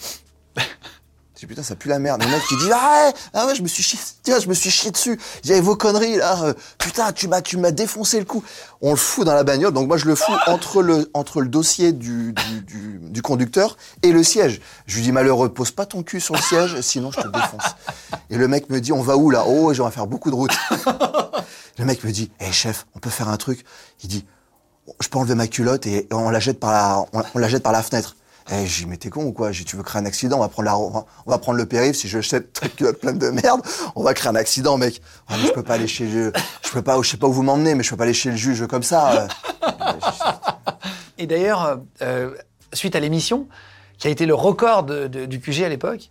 Je dis, putain, ça pue la merde. Le mec qui dit, ah ouais, ah ouais, je me suis chié, tiens, je me suis chié dessus. J'avais vos conneries, là. euh, putain, tu m'as, tu m'as défoncé le cou. On le fout dans la bagnole. Donc moi, je le fous entre le, entre le dossier du, du, du, du conducteur et le siège. Je lui dis, malheureux, pose pas ton cul sur le siège, sinon je te défonce. Et le mec me dit, on va où là? Oh, j'aimerais faire beaucoup de route. Le mec me dit, hé chef, on peut faire un truc. Il dit, je peux enlever ma culotte et on la jette par la, on, on la jette par la fenêtre. Eh, j'ai mais t'es con ou quoi? J'ai tu veux créer un accident, on va prendre la, on va- prendre le périph', si je jette ta culotte pleine de merde, on va créer un accident, mec. Ah, mais je peux pas aller chez le, je peux pas, je sais pas où vous m'emmenez, mais je peux pas aller chez le juge comme ça. euh. Et d'ailleurs, euh, euh, suite à l'émission, qui a été le record du QG à l'époque,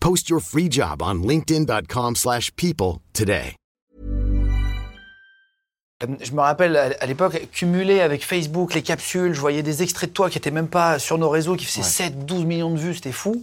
Post your free job on linkedin.com/people slash people today. Je me rappelle à l'époque, cumulé avec Facebook, les capsules, je voyais des extraits de toi qui étaient même pas sur nos réseaux, qui faisaient 7, 12 millions de vues, c'était fou.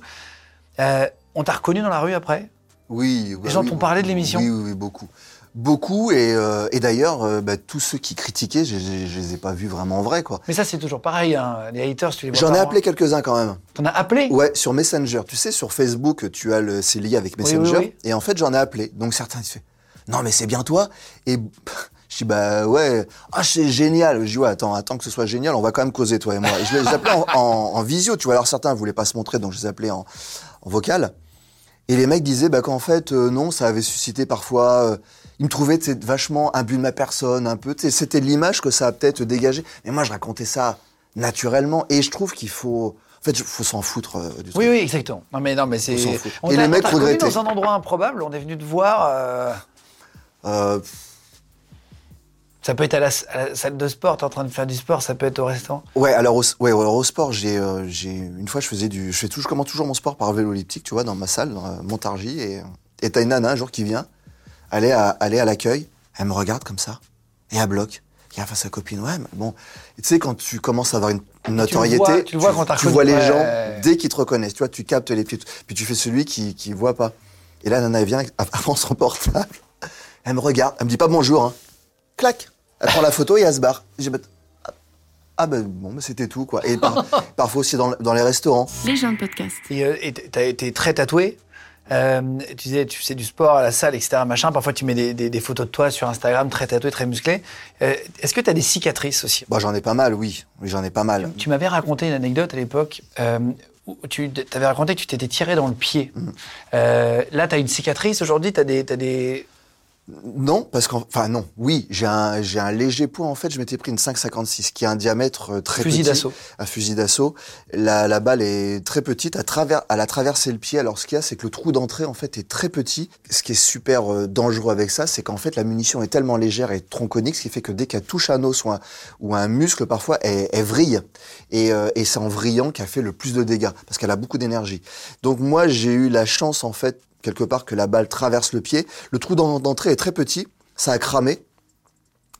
Euh, on t'a reconnu dans la rue après? Oui. Les gens t'ont parlé de l'émission? Oui, oui, oui, beaucoup. Beaucoup, et, euh, et d'ailleurs, euh, bah, tous ceux qui critiquaient, je, je, je les ai pas vus vraiment en vrai, quoi. Mais ça, c'est toujours pareil, hein. les haters, tu les vois J'en ai hein. appelé quelques-uns quand même. T'en as appelé? Ouais, sur Messenger. Tu sais, sur Facebook, tu as le, c'est lié avec Messenger. oui, oui. Et en fait, j'en ai appelé. Donc certains, ils se font, non, mais c'est bien toi. Et je dis, bah ouais, ah, c'est génial. Je dis, ouais, attends, attends que ce soit génial, on va quand même causer, toi et moi. Et je les appelais en, en- en visio, tu vois. Alors certains voulaient pas se montrer, donc je les appelais en, en vocal. Et les mecs disaient bah, qu'en fait, euh, non, ça avait suscité parfois. euh, ils me sais, vachement imbu de ma personne, un peu. C'était l'image que ça a peut-être dégagé. Mais moi, je racontais ça naturellement. Et je trouve qu'il faut. En fait, il faut s'en foutre euh, du truc. Oui, oui, exactement. Non, mais, non, mais c'est. On. On Et les mecs regrettaient. dans un endroit improbable, on est venu te voir. euh, Euh, Ça peut être à la, à la salle de sport, t'es en train de faire du sport, ça peut être au restaurant. Ouais, alors au, ouais, au sport, j'ai, euh, j'ai une fois je faisais du, je fais toujours, je commence toujours mon sport par vélo elliptique, tu vois, dans ma salle, dans Montargis, et et t'as une nana un jour qui vient, aller à, aller à l'accueil, elle me regarde comme ça, et elle bloque. Et elle fait à sa copine, ouais, mais bon, Et tu sais quand tu commences à avoir une, notoriété, vois- tu le vois quand t'as tu reconnu, vois les ouais. gens dès qu'ils te reconnaissent, tu vois, tu captes les pieds, puis tu fais celui qui qui voit pas. Et là, nana elle vient avant son portable, elle me regarde, elle me dit pas bonjour, hein, clac, elle prend la photo et elle se barre. J'ai bah, ah ben bon, bah, c'était tout quoi. Et par- parfois aussi dans, dans les restaurants. Les gens de podcast. Et euh, et t'as été très tatoué? Euh, tu disais, tu fais du sport à la salle, etc. Machin. Parfois, tu mets des, des- des photos de toi sur Instagram, très tatoué, très musclé. Euh, Est-ce que tu as des cicatrices aussi? Bah, j'en ai pas mal, oui. Oui, j'en ai pas mal. Tu m'avais raconté une anecdote à l'époque. euh, où tu avais raconté que tu t'étais tiré dans le pied. Mm. Euh, là, tu as une cicatrice aujourd'hui, tu as des... Non, parce qu'en, enfin non, oui, j'ai un, j'ai un léger poids. En fait, je m'étais pris une 5,56 qui a un diamètre euh, très Fusil petit. d'assaut. Un fusil d'assaut. La, la balle est très petite. À travers, elle a traversé le pied. Alors, ce qu'il y a, c'est que le trou d'entrée, en fait, est très petit. Ce qui est super euh, dangereux avec ça, c'est qu'en fait, la munition est tellement légère et tronconique, ce qui fait que dès qu'elle touche un os ou un, ou un muscle, parfois, elle, elle vrille. Et, euh, et c'est en vrillant qu'elle fait le plus de dégâts, parce qu'elle a beaucoup d'énergie. Donc, moi, j'ai eu la chance, en fait, quelque part, que la balle traverse le pied. Le trou d'en- d'entrée est très petit. Ça a cramé.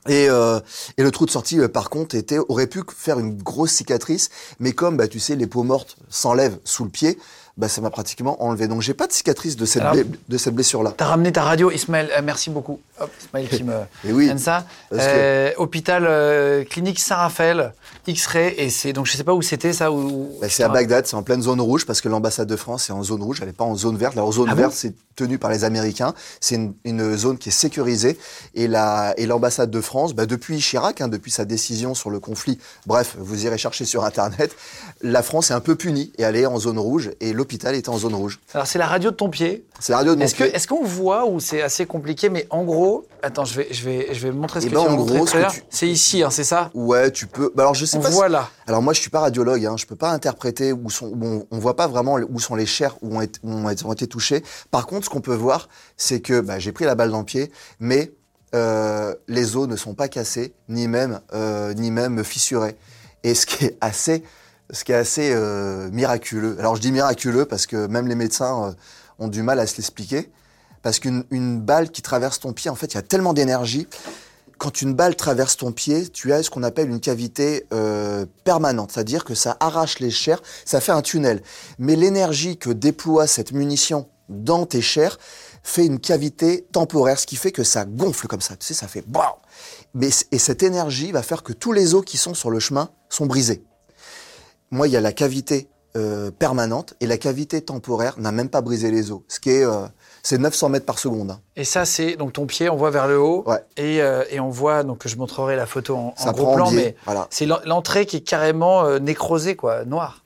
Et, euh, le trou de sortie, euh, par contre, aurait pu faire une grosse cicatrice, mais comme bah, tu sais, les peaux mortes s'enlèvent sous le pied, bah, ça m'a pratiquement enlevé. Donc j'ai pas de cicatrice de cette, Alors- de cette blessure-là. T'as ramené ta radio, Ismaël. euh, merci beaucoup. Hop, Ismaël qui me Et oui, donne ça. parce que- Euh, hôpital euh, clinique Saint-Raphaël, X-ray. Et c'est donc je sais pas où c'était ça. Où, Bah, c'est à Bagdad, c'est en pleine zone rouge, parce que l'ambassade de France est en zone rouge, elle n'est pas en zone verte. La zone Ah bon verte, c'est tenu par les Américains. C'est une, une zone qui est sécurisée. Et la- et l'ambassade de France, bah, depuis Chirac, hein, depuis sa décision sur le conflit, bref, vous irez chercher sur Internet, la France est un peu punie et elle est en zone rouge. Et l'hôpital était en zone rouge. Alors c'est la radio de ton pied. C'est la radio de mon que pied. est-ce qu'on voit ou c'est assez compliqué Mais en gros, attends, je vais je vais je vais montrer ce Eh que ben, tu en gros, ce tu- C'est ici, hein, c'est ça? Ouais, tu peux. bah alors je sais On pas. si- voit là. Alors moi, je suis pas radiologue, hein, je peux pas interpréter où sont. Bon, on voit pas vraiment où sont les chairs où ont été, où ont été- ont été touchées. Par contre, ce qu'on peut voir, c'est que bah, j'ai pris la balle dans le pied, mais euh, les os ne sont pas cassés, ni même euh, ni même fissurés. Et ce qui est assez, ce qui est assez euh, miraculeux. Alors je dis miraculeux parce que même les médecins euh, ont du mal à se l'expliquer. Parce qu'une une balle qui traverse ton pied, en fait, il y a tellement d'énergie quand une balle traverse ton pied, tu as ce qu'on appelle une cavité euh, permanente, c'est-à-dire que ça arrache les chairs, ça fait un tunnel. Mais l'énergie que déploie cette munition dans tes chairs fait une cavité temporaire, ce qui fait que ça gonfle comme ça. Tu sais, ça fait Mais et cette énergie va faire que tous les os qui sont sur le chemin sont brisés. Moi, il y a la cavité euh, permanente et la cavité temporaire n'a même pas brisé les os, ce qui est euh, c'est 900 mètres par seconde. hein. Et ça c'est donc ton pied, on voit vers le haut. Ouais. Et, euh, et on voit donc je montrerai la photo en, en gros plan, biais, mais voilà. c'est l'en- l'entrée qui est carrément nécrosée quoi, noire.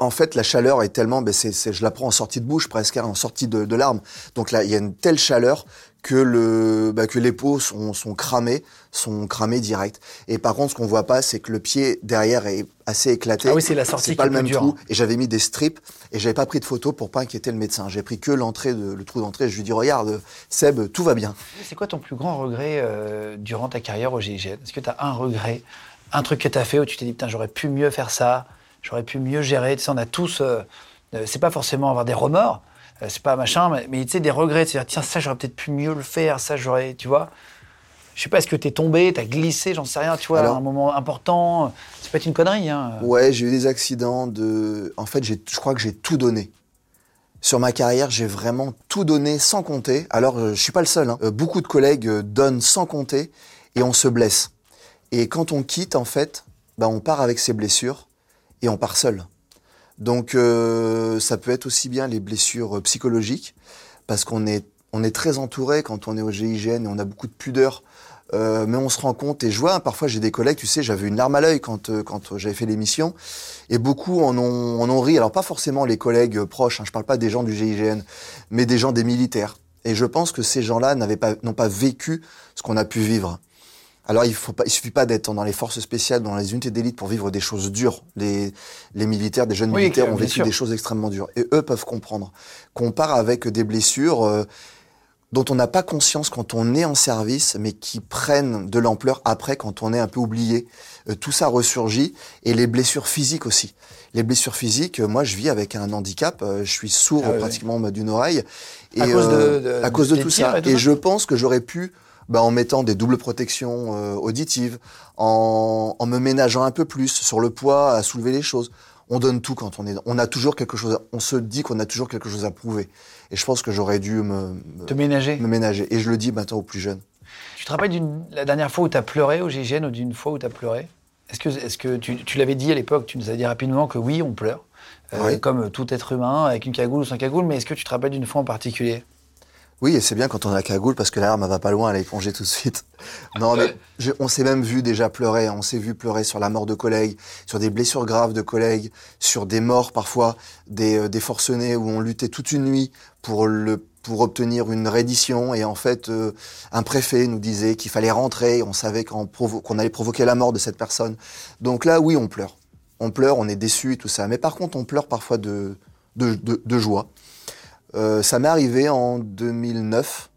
en fait, la chaleur est tellement, ben je la prends en sortie de bouche presque, hein, en sortie de, de larmes. Donc là, il y a une telle chaleur que le, bah, que les peaux sont, sont cramées, sont cramées direct. Et par contre, ce qu'on voit pas, c'est que le pied derrière est assez éclaté. Ah oui, c'est la sortie C'est pas le même dure, trou. hein. Et j'avais mis des strips et j'avais pas pris de photo pour pas inquiéter le médecin. J'ai pris que l'entrée, de, le trou d'entrée. Je lui dis regarde, Seb, tout va bien. C'est quoi ton plus grand regret euh, durant ta carrière au GIGN Est-ce que tu as un regret, un truc que tu as fait où tu t'es dit, putain, j'aurais pu mieux faire ça, j'aurais pu mieux gérer? Tu sais, on a tous, euh, euh, c'est pas forcément avoir des remords, c'est pas machin, mais, mais tu sais, des regrets, c'est-à-dire, tiens, ça, j'aurais peut-être pu mieux le faire, ça, j'aurais, tu vois je sais pas, est-ce que t'es tombé, t'as glissé, j'en sais rien, tu vois, Alors- à un moment important. C'est pas une connerie, hein. Ouais, j'ai eu des accidents de. En fait, je crois que j'ai tout donné. Sur ma carrière, j'ai vraiment tout donné sans compter. Alors, euh, je suis pas le seul. hein. Euh, beaucoup de collègues euh, donnent sans compter et on se blesse. Et quand on quitte, en fait, bah, on part avec ses blessures et on part seul. Donc, euh, ça peut être aussi bien les blessures euh, psychologiques, parce qu'on est, on est très entouré quand on est au GIGN et on a beaucoup de pudeur. Euh, mais on se rend compte, et je vois, hein, parfois j'ai des collègues, tu sais, j'avais une larme à l'œil quand, euh, quand j'avais fait l'émission, et beaucoup en ont, en ont ri. Alors pas forcément les collègues euh, proches, hein, je parle pas des gens du GIGN, mais des gens des militaires. Et je pense que ces gens-là n'avaient pas, n'ont pas vécu ce qu'on a pu vivre. Alors il faut pas, il suffit pas d'être dans les forces spéciales, dans les unités d'élite pour vivre des choses dures. Les, les militaires, des jeunes Oui, militaires ont vécu des choses extrêmement dures. Et eux peuvent comprendre qu'on part avec des blessures euh, dont on n'a pas conscience quand on est en service, mais qui prennent de l'ampleur après quand on est un peu oublié. Euh, tout ça ressurgit et les blessures physiques aussi. Les blessures physiques, euh, moi je vis avec un handicap, euh, je suis sourd Ah oui. pratiquement d'une oreille. Et, À cause de- euh, de- à cause de tout ça. et je pense que j'aurais pu, bah, en mettant des doubles protections euh, auditives, en, en me ménageant un peu plus sur le poids, à soulever les choses. On donne tout quand on est. On a toujours quelque chose. à- on se dit qu'on a toujours quelque chose à prouver. Et je pense que j'aurais dû me, me- Te ménager? me ménager. Et je le dis maintenant aux plus jeunes. Tu te rappelles d'une la dernière fois où tu as pleuré au GIGN ou d'une fois où tu as pleuré? Est-ce que, est que tu, tu l'avais dit à l'époque, tu nous as dit rapidement que oui, on pleure, euh, Oui. comme tout être humain, avec une cagoule ou sans cagoule, mais est-ce que tu te rappelles d'une fois en particulier? Oui, et c'est bien quand on a la cagoule parce que la larme elle va pas loin, elle est plongée tout de suite. Non, mais je- on s'est même vu déjà pleurer. On s'est vu pleurer sur la mort de collègues, sur des blessures graves de collègues, sur des morts parfois, des, euh, des forcenés où on luttait toute une nuit pour le pour obtenir une reddition et en fait euh, un préfet nous disait qu'il fallait rentrer, on savait qu'on provo- allait provoquer la mort de cette personne. Donc là oui on pleure. On pleure, on est déçu et tout ça. Mais par contre on pleure parfois de, de, de, de joie. Euh, ça m'est arrivé en 2009.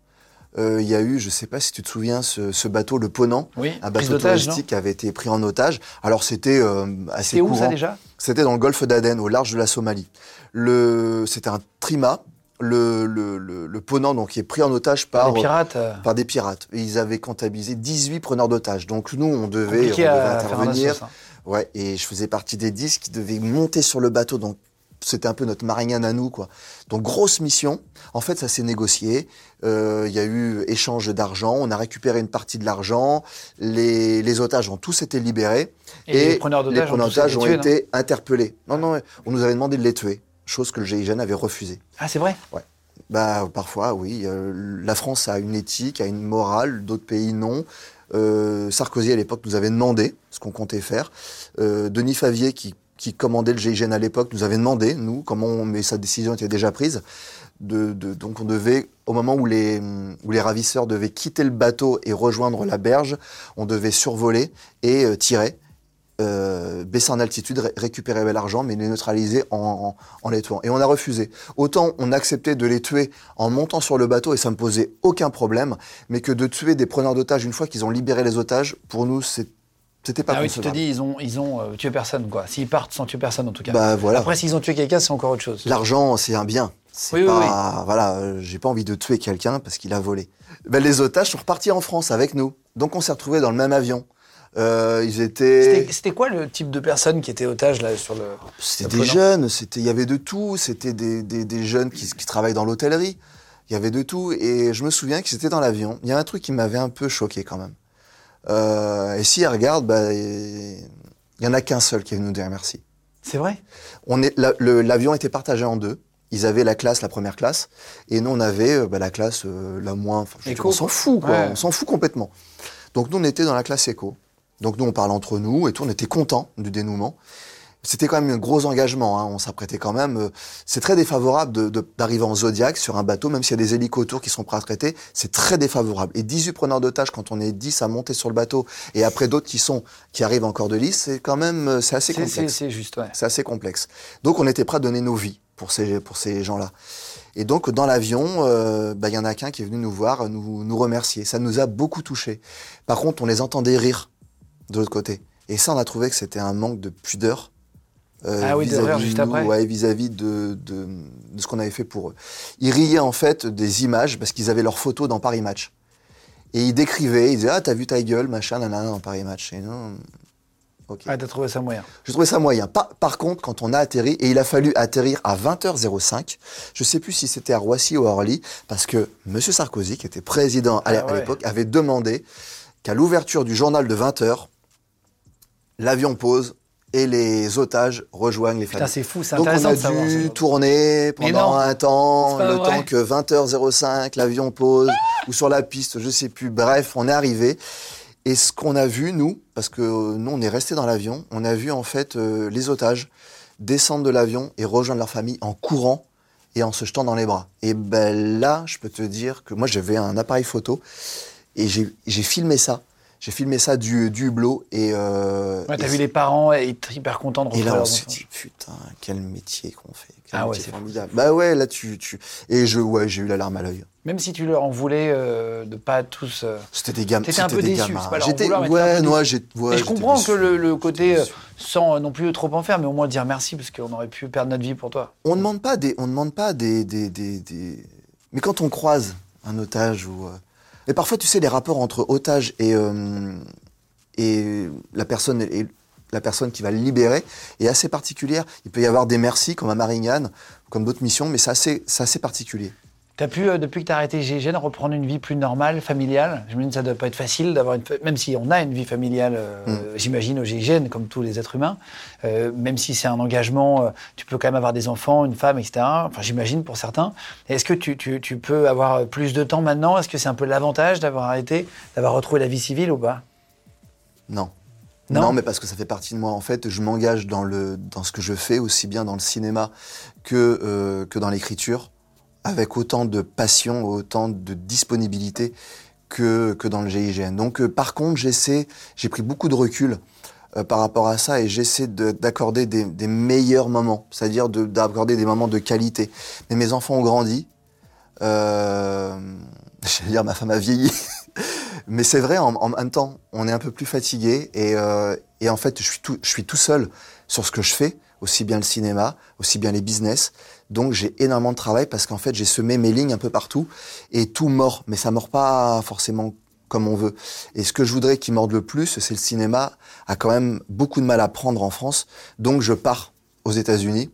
Euh, Il y a eu, je sais pas si tu te souviens, ce, ce bateau, le Ponant, Oui, un bateau touristique qui avait été pris en otage. Alors c'était euh, assez C'est où courant. ça déjà? C'était dans le golfe d'Aden, au large de la Somalie. Le, c'était un trima, le, le, le, le Ponant, donc qui est pris en otage par, Les pirates euh, par des pirates. Et ils avaient comptabilisé 18 preneurs d'otages. Donc nous, on devait, on intervenir. ça. Ouais, et je faisais partie des 10 qui devaient monter sur le bateau. Donc, c'était un peu notre Marianne à nous, quoi. Donc, grosse mission. En fait, ça s'est négocié. Euh, Il y a eu échange d'argent. On a récupéré une partie de l'argent. Les, les otages ont tous été libérés. Et les preneurs d'otages ont ont tués, été interpellés. Non, non, on nous avait demandé de les tuer. Chose que le GIGN avait refusé. Ah, c'est vrai? Bah, parfois, oui. Euh, la France a une éthique, a une morale, d'autres pays non. Euh, Sarkozy, à l'époque, nous avait demandé ce qu'on comptait faire. Denis Favier, qui qui commandait le GIGN à l'époque, nous avait demandé, nous, comment on, mais sa décision était déjà prise. Donc on devait, au moment où les, où les ravisseurs devaient quitter le bateau et rejoindre la berge, on devait survoler et euh, tirer, euh, baisser en altitude, ré- récupérer l'argent, mais les neutraliser en, les tuant. Et on a refusé. Autant on acceptait de les tuer en montant sur le bateau et ça me posait aucun problème, mais que de tuer des preneurs d'otages une fois qu'ils ont libéré les otages, pour nous, c'est- c'était pas Ah oui, tu te dis, ils ont, ils ont euh, tué personne, quoi. S'ils partent sans tuer personne, en tout cas. Bah, voilà. Après, s'ils ont tué quelqu'un, c'est encore autre chose. L'argent, c'est un bien. C'est Oui, oui, pas, voilà, euh, j'ai pas envie de tuer quelqu'un parce qu'il a volé. Ben, les otages sont repartis en France avec nous. Donc on s'est retrouvés dans le même avion. Euh, ils étaient, C'était quoi le type de personnes qui étaient otages, là, sur le. c'était des jeunes, c'était, il y avait de tout. C'était des, des, des jeunes qui, qui travaillent dans l'hôtellerie. Il y avait de tout. Et je me souviens que c'était dans l'avion. Il y a un truc qui m'avait un peu choqué quand même. Euh, et si elle regarde, ben, il y en a qu'un seul qui est venu nous dire merci. C'est vrai? La- l'avion était partagé en deux. Ils avaient la classe, la première classe, et nous on avait euh, bah, la classe euh, la moins. je on s'en fout, quoi. Ouais. On s'en fout complètement. Donc nous on était dans la classe éco. Donc nous on parlait entre nous et tout. On était contents du dénouement. C'était quand même un gros engagement. Hein. On s'apprêtait quand même. euh, C'est très défavorable de- de- d'arriver en Zodiac sur un bateau, même s'il y a des hélicos autour qui sont prêts à traiter. C'est très défavorable. Et 18 preneurs d'otages quand on est 10 à monter sur le bateau, et après d'autres qui sont qui arrivent encore de lisse, c'est quand même euh, c'est assez complexe. c'est juste, ouais. C'est assez complexe. Donc on était prêt à donner nos vies pour ces, pour ces gens-là. Et donc dans l'avion, euh, bah, il y en a qu'un qui est venu nous voir, nous, nous remercier. Ça nous a beaucoup touchés. Par contre, on les entendait rire de l'autre côté. Et ça, on a trouvé que c'était un manque de pudeur. Euh, Ah oui, vis-à-vis rire juste nous, après. ouais, vis-à-vis de, de, de ce qu'on avait fait pour eux. Ils riaient en fait des images parce qu'ils avaient leurs photos dans Paris Match. Et ils décrivaient, ils disaient Ah, t'as vu ta gueule, machin, nanana, dans Paris Match. Et non, ok. Ah, t'as trouvé ça moyen. Je trouvais ça moyen. Par, par contre, quand on a atterri, et il a fallu atterrir à 20h05, je sais plus si c'était à Roissy ou à Orly, parce que M. Sarkozy, qui était président à, Ah à ouais. l'époque, avait demandé qu'à l'ouverture du journal de 20h, l'avion pose et les otages rejoignent les Putain, familles. c'est fou, c'est Donc on a de savoir. dû tourner pendant un temps, le vrai. temps que 20h05, l'avion pose, ou sur la piste, je sais plus. Bref, on est arrivé. Et ce qu'on a vu, nous, parce que euh, nous, on est resté dans l'avion, on a vu en fait euh, les otages descendre de l'avion et rejoindre leur famille en courant et en se jetant dans les bras. Et ben là, je peux te dire que moi, j'avais un appareil photo et j'ai filmé ça. J'ai filmé ça du, du hublot et... Euh, Ouais, t'as et vu les parents être hyper contents de et retrouver là, on s'est dit, putain, quel métier qu'on fait. Quel Ah ouais, c'est formidable. Bah ouais, là, tu. tu... Et je, ouais, j'ai eu la larme à l'œil. Même si tu leur en voulais euh, de pas tous. euh, C'était des gamins. T'étais un peu des déçu, J'étais, ouais, déçu. j'ai. Ouais, et je comprends déçu. que le, le côté, euh, sans non plus trop en faire, mais au moins dire merci, parce qu'on aurait pu perdre notre vie pour toi. On ne demande pas des. On demande pas des, des, des, des- Mais quand on croise un otage ou. euh, Mais parfois, tu sais, les rapports entre otage et. euh, Et la personne. Qui va le libérer est assez particulière. Il peut y avoir des merci, comme à Marignane, comme d'autres missions, mais c'est assez particulier. T'as pu, euh, depuis que t'as arrêté GIGN, reprendre une vie plus normale, familiale? Dis que ça doit pas être facile d'avoir une. Même si on a une vie familiale, euh, Mm. j'imagine, au GIGN, comme tous les êtres humains, euh, même si c'est un engagement, tu peux quand même avoir des enfants, une femme, etc. Enfin, j'imagine pour certains. Est-ce que tu, tu- tu peux avoir plus de temps maintenant? Est-ce que c'est un peu l'avantage d'avoir arrêté, d'avoir retrouvé la vie civile ou pas? Non. Non? Non, mais parce que ça fait partie de moi. En fait, je m'engage dans, le, dans ce que je fais, aussi bien dans le cinéma que, que dans l'écriture, avec autant de passion, autant de disponibilité que, que dans le GIGN. Donc, euh, par contre, j'essaie, j'ai pris beaucoup de recul euh, par rapport à ça et j'essaie de- d'accorder des, meilleurs moments, c'est-à-dire de- d'accorder des moments de qualité. Mais mes enfants ont grandi. Euh, J'allais dire, ma femme a vieilli. Mais c'est vrai, en, en même temps, on est un peu plus fatigué et, euh, et en fait, je suis, tout, je suis tout seul sur ce que je fais, aussi bien le cinéma, aussi bien les business. Donc j'ai énormément de travail parce qu'en fait, j'ai semé mes lignes un peu partout et tout mord. Mais ça mord pas forcément comme on veut. Et ce que je voudrais qu'il morde le plus, c'est le cinéma a quand même beaucoup de mal à prendre en France. Donc je pars aux États-Unis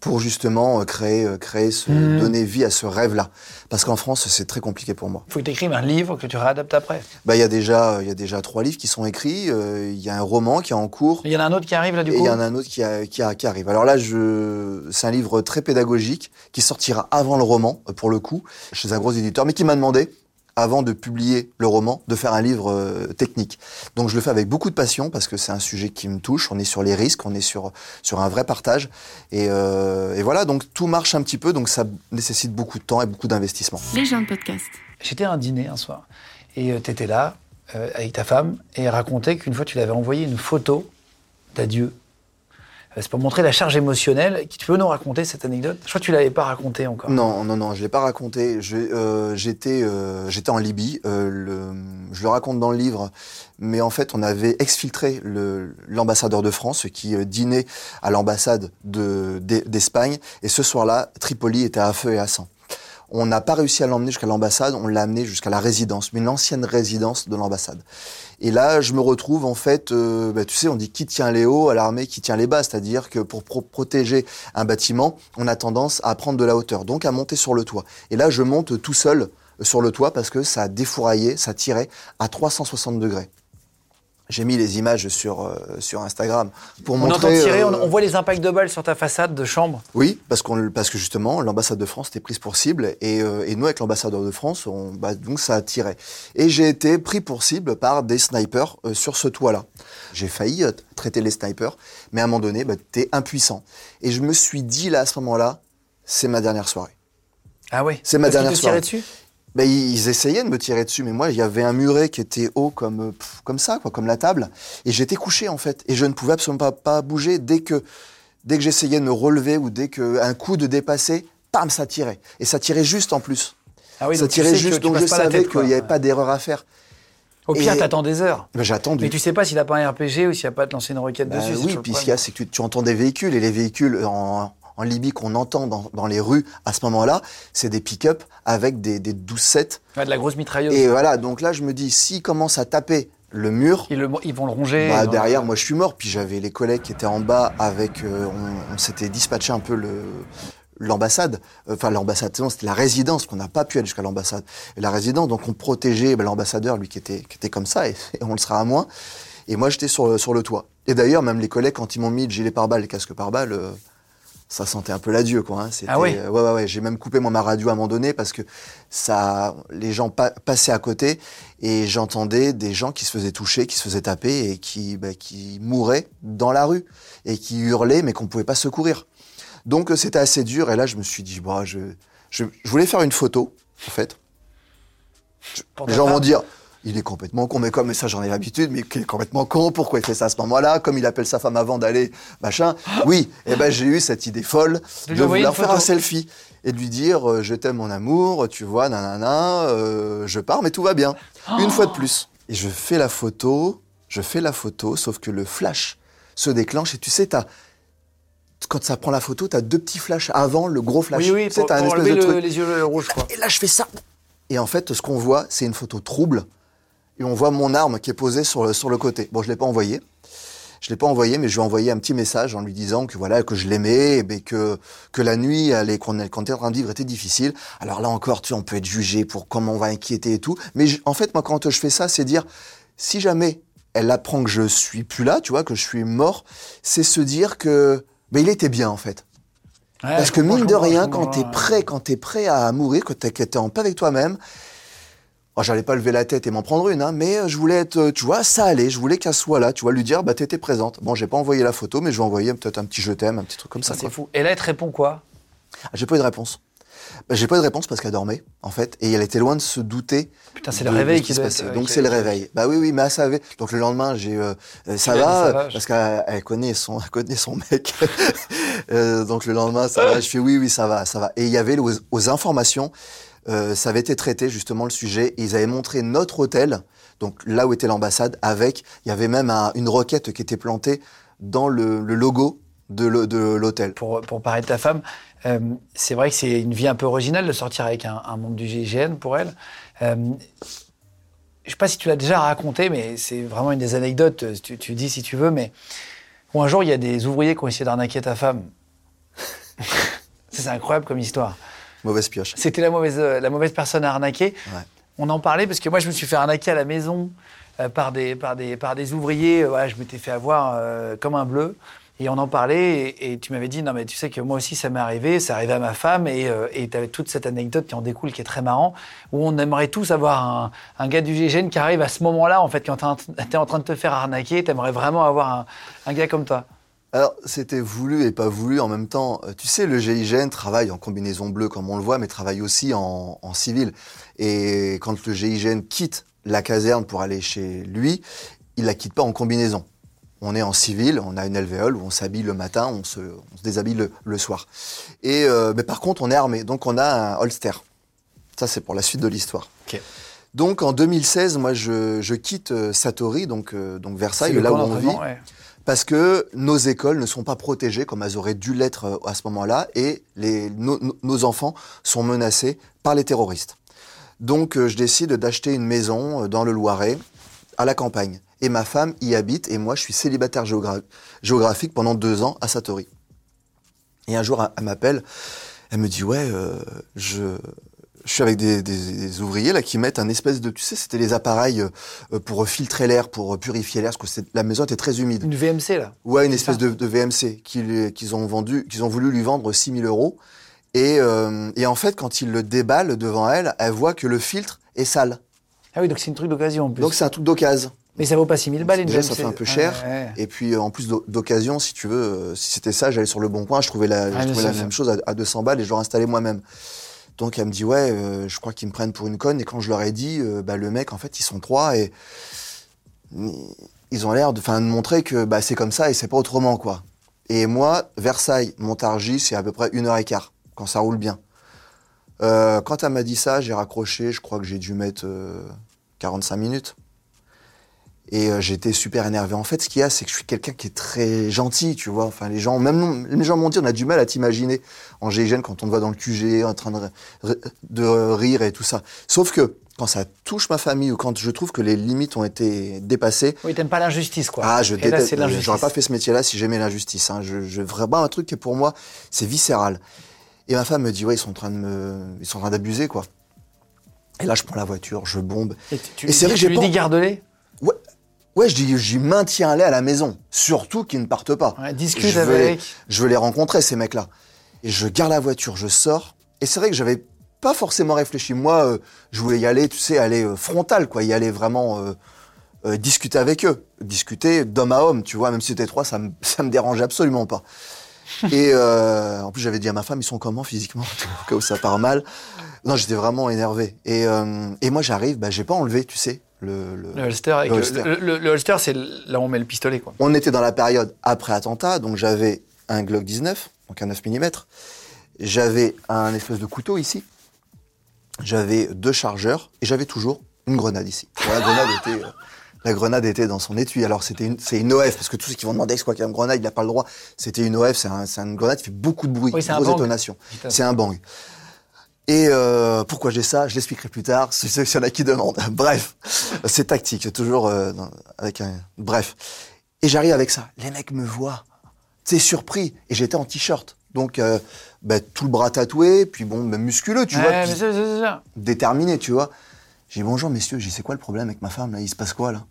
pour justement euh, créer, euh, créer ce, Mhm. donner vie à ce rêve-là. Parce qu'en France, c'est très compliqué pour moi. Il faut que tu écrives un livre que tu réadaptes après. Bah, il y a déjà, il y a déjà trois livres qui sont écrits. euh, Il y a un roman qui est en cours. Il y en a un autre qui arrive là du Et il coup y en a un autre qui, a- qui, a- qui arrive. Alors là, je, c'est un livre très pédagogique qui sortira avant le roman, euh, pour le coup, chez un gros éditeur, mais qui m'a demandé avant de publier le roman, de faire un livre euh, technique. Donc je le fais avec beaucoup de passion parce que c'est un sujet qui me touche. On est sur les risques, on est sur sur un vrai partage. Et, euh, et voilà, donc tout marche un petit peu, donc ça nécessite beaucoup de temps et beaucoup d'investissement. Les gens de podcast. J'étais à un dîner un soir et tu étais là euh, avec ta femme et elle racontait qu'une fois tu l'avais envoyé une photo d'adieu. Euh, C'est pour montrer la charge émotionnelle. Tu peux nous raconter cette anecdote? Je crois que tu l'avais pas racontée encore. Non, non, non, je l'ai pas raconté. Je- euh, J'étais, euh, j'étais en Libye. je le raconte dans le livre, mais en fait, on avait exfiltré l'ambassadeur de France qui dînait à l'ambassade de- d'E- d'Espagne. Et ce soir-là, Tripoli était à feu et à sang. On n'a pas réussi à l'emmener jusqu'à l'ambassade, on l'a amené jusqu'à la résidence, mais une ancienne résidence de l'ambassade. Et là, je me retrouve en fait, euh, bah, tu sais, on dit qui tient les hauts à l'armée, qui tient les bas, c'est-à-dire que pour pro- protéger un bâtiment, on a tendance à prendre de la hauteur, donc à monter sur le toit. Et là, je monte tout seul euh, sur le toit parce que ça a défouraillé, ça tirait à 360 degrés. J'ai mis les images sur, euh, sur Instagram pour On montrer. entend tirer, on, euh, on voit les impacts de balles sur ta façade de chambre. oui, parce, qu'on, parce que justement, l'ambassade de France était prise pour cible et, euh, et nous, avec l'ambassadeur de France, on, bah, donc ça a tiré. Et j'ai été pris pour cible par des snipers sur ce toit-là. J'ai failli traiter les snipers, mais à un moment donné, bah, t'es impuissant. Et je me suis dit là, à ce moment-là, c'est ma dernière soirée. Ah oui. C'est ma Parce dernière soirée. dessus? Ben, ils essayaient de me tirer dessus, mais moi, il y avait un muret qui était haut comme, euh, pff, comme ça, quoi, comme la table. Et j'étais couché, en fait. Et je ne pouvais absolument pas, pas bouger. Dès que, dès que j'essayais de me relever ou dès qu'un coup de dépassé, pam, ça tirait. Et ça tirait juste en plus. Ah oui, ça donc tu tirait sais que juste, tu donc je savais qu'il n'y avait pas d'erreur à faire. Au pire, t'attends des heures. Ben, j'ai attendu. Mais tu sais pas s'il a pas un RPG ou s'il a pas de lancer une requête Ben dessus. c'est oui, puis ce qu'il y a, c'est que tu, tu entends des véhicules, et les véhicules en, en Libye qu'on entend dans, dans les rues à ce moment-là, c'est des pick-up avec des, des 12-7. Ouais, de la grosse mitrailleuse. Et voilà, donc là, je me dis, s'ils commencent à taper le mur, Ils, le- ils vont le ronger. Bah, dans- derrière, moi, je suis mort. Puis j'avais les collègues qui étaient en bas avec. euh, on on s'était dispatché un peu le l'ambassade, enfin l'ambassade, c'était la résidence, qu'on n'a pas pu aller jusqu'à l'ambassade. Et la résidence, donc on protégeait bah, l'ambassadeur, lui qui était, qui était comme ça, et, et on le sera à moins. Et moi j'étais sur, le- sur le toit. Et d'ailleurs, même les collègues, quand ils m'ont mis le gilet pare-balles, le casque pare-balles, euh, ça sentait un peu l'adieu, quoi. hein. Ah oui euh, Ouais, ouais, ouais. J'ai même coupé moi, ma radio à un moment donné parce que ça, les gens pa- passaient à côté et j'entendais des gens qui se faisaient toucher, qui se faisaient taper et qui, bah, qui mouraient dans la rue et qui hurlaient mais qu'on pouvait pas secourir. Donc euh, c'était assez dur et là je me suis dit, bah, je, je, je voulais faire une photo, en fait. Les gens vont dire, il est complètement con, mais comme ça j'en ai l'habitude, mais qu'il est complètement con, pourquoi il fait ça à ce moment-là, comme il appelle sa femme avant d'aller, machin. Oui, et ben j'ai eu cette idée folle De lui de vouloir faire un selfie et de lui dire, euh, je t'aime mon amour, tu vois, nanana, euh, je pars, mais tout va bien. Une fois de plus. Et je fais la photo, je fais la photo, sauf que le flash se déclenche et tu sais, t'as quand ça prend la photo, t'as deux petits flashs avant le gros flash. Oui, oui, Tu pour, t'as un pour espèce de le- truc. les yeux rouges, quoi. Et là, je fais ça. Et en fait, ce qu'on voit, c'est une photo trouble. Et on voit mon arme qui est posée sur le, sur le côté. Bon, je l'ai pas envoyé. Je l'ai pas envoyé, mais je lui ai envoyé un petit message en lui disant que voilà que je l'aimais, mais que que la nuit, est- qu'on était en train de vivre était difficile. Alors là encore, tu on peut être jugé pour comment on va inquiéter et tout. Mais je- en fait, moi, quand je fais ça, c'est dire si jamais elle apprend que je suis plus là, tu vois, que je suis mort, c'est se dire que ben, il était bien en fait. Ouais, Parce que mine de rien, quand t'es prêt, quand t'es prêt à mourir, que t'es en paix avec toi-même, oh, j'allais pas lever la tête et m'en prendre une, hein, mais euh, je voulais être, euh, tu vois, ça allait, je voulais qu'elle soit là, tu vois, lui dire, bah t'étais présente. Bon, j'ai pas envoyé la photo, mais je vais envoyer peut-être un petit je t'aime, un petit truc comme ça. Ça, c'est fou. Et là, elle te répond quoi? Ah, J'ai pas eu de réponse. Bah, j'ai pas eu de réponse parce qu'elle dormait, en fait, et elle était loin de se douter. Putain, c'est le réveil qui se passait. être- Donc c'est le réveil. Bah oui, oui, mais elle savait. Donc le lendemain, j'ai euh, euh, ça, va, parce qu'elle elle connaît son, elle connaît son mec. Euh, donc le lendemain, ça va. Je fais oui, oui, ça va, ça va. Et il y avait aux, aux informations, euh, ça avait été traité justement le sujet. Et ils avaient montré notre hôtel, donc là où était l'ambassade, avec. Il y avait même un- une roquette qui était plantée dans le, logo de l'hô- de l'hôtel. pour, pour parler de ta femme, euh, c'est vrai que c'est une vie un peu originale de sortir avec un, un membre du GIGN pour elle. Euh, je sais pas si tu l'as déjà raconté, mais c'est vraiment une des anecdotes. Tu, tu dis si tu veux, mais où un jour il y a des ouvriers qui ont essayé d'arnaquer ta femme. c'est incroyable comme histoire. Mauvaise pioche. C'était la mauvaise, euh, la mauvaise personne à arnaquer. Ouais. On en parlait parce que moi, je me suis fait arnaquer à la maison euh, par, des, par, des, par des ouvriers. Euh, voilà, je m'étais fait avoir euh, comme un bleu. Et on en parlait, et, et tu m'avais dit, non mais tu sais que moi aussi ça m'est arrivé, ça arrivé à ma femme, et euh, tu avais toute cette anecdote qui en découle, qui est très marrant, où on aimerait tous avoir un, un gars du GIGN qui arrive à ce moment-là, en fait, quand tu es en train de te faire arnaquer, tu aimerais vraiment avoir un, un gars comme toi. Alors, c'était voulu et pas voulu en même temps. Euh, Tu sais, le GIGN travaille en combinaison bleue, comme on le voit, mais travaille aussi en, en civil. Et quand le GIGN quitte la caserne pour aller chez lui, il la quitte pas en combinaison. On est en civil, on a une alvéole où on s'habille le matin, on se, on se déshabille le, le soir. Et euh, mais par contre, on est armé, donc on a un holster. Ça, c'est pour la suite de l'histoire. Donc en 2016, moi, je, je quitte euh, Satori, donc, euh, donc Versailles, là où on vit ouais. Parce que nos écoles ne sont pas protégées comme elles auraient dû l'être euh, à ce moment-là et nos, enfants sont menacés par les terroristes. Donc euh, je décide d'acheter une maison euh, dans le Loiret, à la campagne. Et ma femme y habite et moi je suis célibataire géogra- géographique pendant deux ans à Satori. Et un jour, elle elle m'appelle, elle me dit ouais, je, je suis avec des, des- des ouvriers là qui mettent un espèce de, tu sais, c'était les appareils euh, pour filtrer l'air, pour purifier l'air, parce que la maison était très humide. Une VMC, là. Ouais, une espèce de, de VMC qu'ils qu'ils ont vendu, qu'ils ont voulu lui vendre 6 000 euros. Et, euh, et en fait, quand il le déballe devant elle, elle voit que le filtre est sale. Ah oui, donc c'est une truc d'occasion en plus. Donc c'est un truc d'occasion. Mais ça vaut pas 6000 balles, une Déjà, VMC. ça fait un peu cher. ouais. Et puis, euh, en plus d'o- d'occasion, si tu veux, euh, si c'était ça, j'allais sur le bon coin, je trouvais la, je Ah, trouvais la même chose à, à 200 balles et je l'aurais installé moi-même. Donc elle me dit ouais, euh, je crois qu'ils me prennent pour une conne. Et quand je leur ai dit, euh, bah, le mec, en fait, ils sont trois et ils ont l'air de, montrer que bah, c'est comme ça et c'est pas autrement quoi. Et moi, Versailles, Montargis, c'est à peu près une heure et quart quand ça roule bien. Euh, quand elle m'a dit ça, j'ai raccroché. Je crois que j'ai dû mettre euh, 45 minutes. Et euh, j'étais super énervé. En fait, ce qu'il y a, c'est que je suis quelqu'un qui est très gentil, tu vois. Enfin, les gens, même les gens m'ont dit, on a du mal à t'imaginer en GIGN quand on te voit dans le QG, en train de, ri- de rire et tout ça. Sauf que quand ça touche ma famille ou quand je trouve que les limites ont été dépassées, Oui, t'aimes pas l'injustice, quoi. ah, je Et déteste. l'injustice. J'aurais pas fait ce métier-là si j'aimais l'injustice. Hein. Je, je, vraiment un truc qui pour moi, c'est viscéral. Et ma femme me dit, ouais, ils sont en train de me, ils sont en train d'abuser, quoi. Et là, je prends la voiture, je bombe. Et tu, tu Et lui c'est vrai que tu j'ai lui pas- dis garde-les? Ouais, ouais, je dis, j'y maintiens-les à la maison. Surtout qu'ils ne partent pas. Ouais, discute je veux les- avec. je veux les rencontrer, ces mecs-là. Et je garde la voiture, je sors. Et c'est vrai que j'avais pas forcément réfléchi. Moi, euh, je voulais y aller, tu sais, aller euh, frontal, quoi. Y aller vraiment euh, discuter avec eux. Discuter d'homme à homme, tu vois. Même si c'était trois, ça me, ça me dérangeait absolument pas. Et en plus, j'avais dit à ma femme, ils sont comment physiquement? Au cas où ça part mal. Non, j'étais vraiment énervé. Et, et moi, j'arrive, bah, j'ai pas enlevé, tu sais, le, le- Le holster, Le holster. le- le- le holster, c'est là où on met le pistolet, quoi. On était dans la période après attentat, donc j'avais un Glock 19, donc un 9 mm. J'avais un espèce de couteau ici. J'avais deux chargeurs et j'avais toujours une grenade ici. Bon, la grenade était, euh, la grenade était dans son étui. Alors c'était une, c'est une OF parce que tous ceux qui vont demander c'est quoi qu'une grenade, il n'a pas le droit. C'était une OF, c'est un, c'est une grenade qui fait beaucoup de bruit, Oui, c'est un grosse bang. détonation. C'est un bang. Et euh, pourquoi j'ai ça, je l'expliquerai plus tard, si y en a qui demandent. Bref, c'est tactique, toujours euh, avec un... Bref. Et j'arrive avec ça. Les mecs me voient. C'est surpris. Et j'étais en t-shirt. Donc, euh, bah, tout le bras tatoué, puis bon, bah, musculeux, tu Ouais, vois, puis ça. déterminé, tu vois. J'ai dit bonjour messieurs, j'ai c'est quoi le problème avec ma femme là? Il se passe quoi là?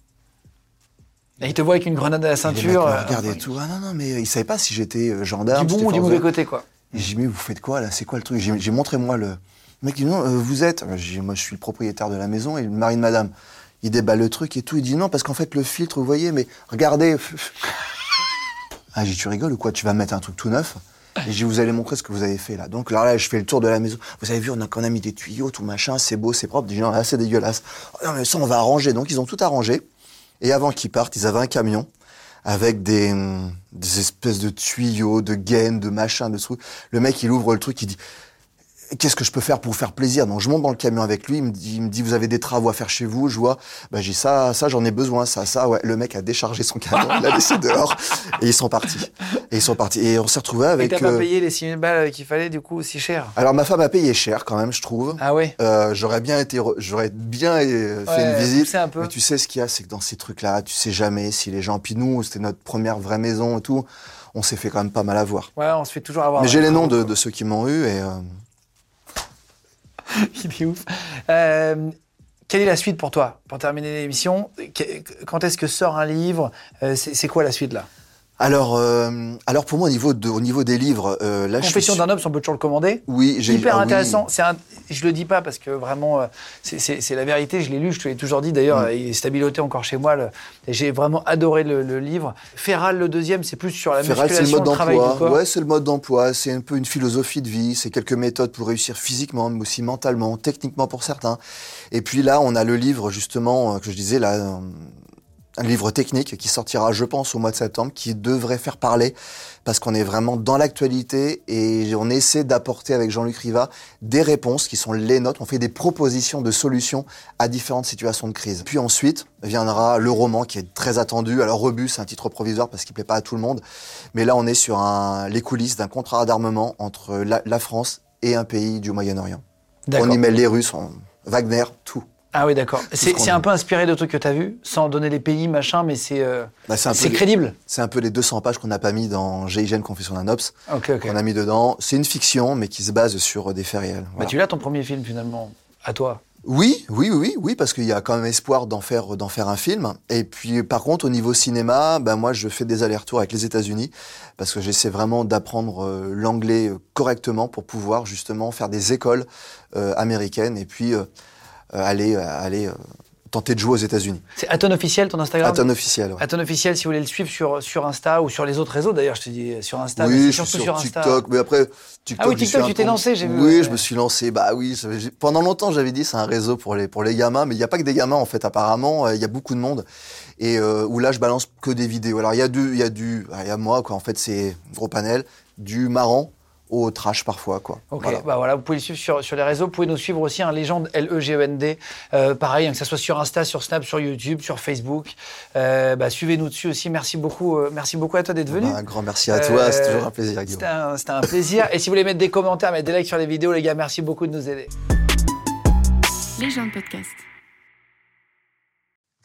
Et il te voit avec une grenade à la ceinture. me euh, tout. Ah non, non, mais ils savaient pas si j'étais gendarme. du bon ou du mauvais côté, quoi. Et j'ai dit, mais vous faites quoi là? C'est quoi le truc? J'ai montré moi le. Le mec dit, non, euh, vous êtes. J'ai moi je suis le propriétaire de la maison et le mari de madame. Il déballe le truc et tout. Il dit, non, parce qu'en fait le filtre, vous voyez, mais regardez. ah, j'ai dit, tu rigoles ou quoi? Tu vas mettre un truc tout neuf et dit, vous allez montrer ce que vous avez fait là. Donc là, là, je fais le tour de la maison. Vous avez vu, on a, qu'on a mis des tuyaux, tout machin, c'est beau, c'est propre. Dit, non, là, c'est dégueulasse. Oh, non, mais ça, on va arranger. Donc ils ont tout arrangé. Et avant qu'ils partent, ils avaient un camion avec des, espèces de tuyaux, de gaines, de machins, de trucs. Le mec, il ouvre le truc, il dit Qu'est-ce que je peux faire pour vous faire plaisir? Donc je monte dans le camion avec lui, il me dit, il me dit Vous avez des travaux à faire chez vous? Je vois, bah, j'ai ça, ça, j'en ai besoin, ça, ça. Ouais. Le mec a déchargé son camion, il l'a laissé dehors et ils sont partis. Et ils sont partis. Et on s'est retrouvés Et avec. t'as pas euh, payé les 6000 balles qu'il fallait, du coup, aussi cher? Alors ma femme a payé cher quand même, je trouve. Ah ouais? Euh, j'aurais bien été, re- j'aurais bien euh, fait Ouais, une visite. un peu. Mais tu sais ce qu'il y a, c'est que dans ces trucs-là, tu sais jamais si les gens. Puis nous, c'était notre première vraie maison et tout. On s'est fait quand même pas mal avoir. Ouais, on se fait toujours avoir. Mais j'ai les noms de, de ceux qui m'ont eu et euh, Il est ouf. Euh, quelle est la suite pour toi Pour terminer l'émission, quand est-ce que sort un livre? Euh, c'est quoi la suite là? Alors, euh, alors pour moi, au niveau, de, au niveau des livres, euh, là, Confession d'un homme, on peut toujours le commander. Oui, j'ai Hyper ah oui. intéressant. C'est un, je le dis pas parce que vraiment, euh, c'est- la vérité. Je l'ai lu, je te l'ai toujours dit. D'ailleurs, Mm. il est stabiloté encore chez moi. J'ai vraiment adoré le, le livre. Feral, le deuxième, c'est plus sur la Ferral, c'est le musculation, mode le travail du corps. Ouais, c'est le mode d'emploi. C'est un peu une philosophie de vie. C'est quelques méthodes pour réussir physiquement, mais aussi mentalement, techniquement pour certains. Et puis là, on a le livre justement euh, que je disais là, euh, un livre technique qui sortira, je pense, au mois de septembre, qui devrait faire parler parce qu'on est vraiment dans l'actualité et on essaie d'apporter avec Jean-Luc Riva des réponses qui sont les nôtres. On fait des propositions de solutions à différentes situations de crise. Puis ensuite viendra le roman qui est très attendu. Alors Rebus, c'est un titre provisoire parce qu'il plaît pas à tout le monde, mais là on est sur un, les coulisses d'un contrat d'armement entre la, la France et un pays du Moyen-Orient. On y met les Russes, on- Wagner, tout. Ah oui, d'accord. C'est un peu inspiré de trucs que tu as vus, sans donner les pays, machin, mais c'est euh, Bah, c'est crédible. C'est un peu les 200 pages qu'on n'a pas mis dans GIGN Confession d'un Ops, Ok, ok. qu'on a mis dedans. C'est une fiction, mais qui se base sur des faits réels. Bah, tu l'as ton premier film finalement, à toi. Oui, oui, oui, oui, parce qu'il y a quand même espoir d'en faire, d'en faire un film. Et puis, par contre, au niveau cinéma, ben moi, je fais des allers-retours avec les États-Unis parce que j'essaie vraiment d'apprendre euh, l'anglais euh, correctement pour pouvoir justement faire des écoles euh, américaines et puis euh, euh, aller, euh, aller euh, tenter de jouer aux États-Unis. C'est Aton officiel ton Instagram? À ton officiel. ouais. Aton officiel, si vous voulez le suivre sur, sur Insta ou sur les autres réseaux, d'ailleurs, je te dis sur Insta, Oui, je suis surtout sur, sur Insta. TikTok, mais après TikTok. Ah oui, TikTok, suis tu t'es lancé, j'ai vu, Oui, ouais. je me suis lancé. Bah oui, pendant longtemps j'avais dit c'est un réseau pour les pour les gamins, mais il n'y a pas que des gamins en fait. Apparemment, euh, il y a beaucoup de monde et euh, où là je balance que des vidéos. Alors il y a du, il y a du, ah, il y a moi quoi. En fait, c'est gros panel, du marrant au trash parfois quoi. Ok, Voilà. bah voilà, vous pouvez le suivre sur, sur les réseaux. Vous pouvez nous suivre aussi, un légende L-E-G-E-N-D. Euh, pareil, hein, que ce soit sur Insta, sur Snap, sur YouTube, sur Facebook. Euh, bah, Suivez-nous dessus aussi. Merci beaucoup, euh, merci beaucoup à toi d'être venu. Bah, un grand merci à toi, c'est toujours un plaisir, Guillaume. C'était un, c'était un plaisir. Et si vous voulez mettre des commentaires, mettre des likes sur les vidéos, les gars, merci beaucoup de nous aider. Légende podcast.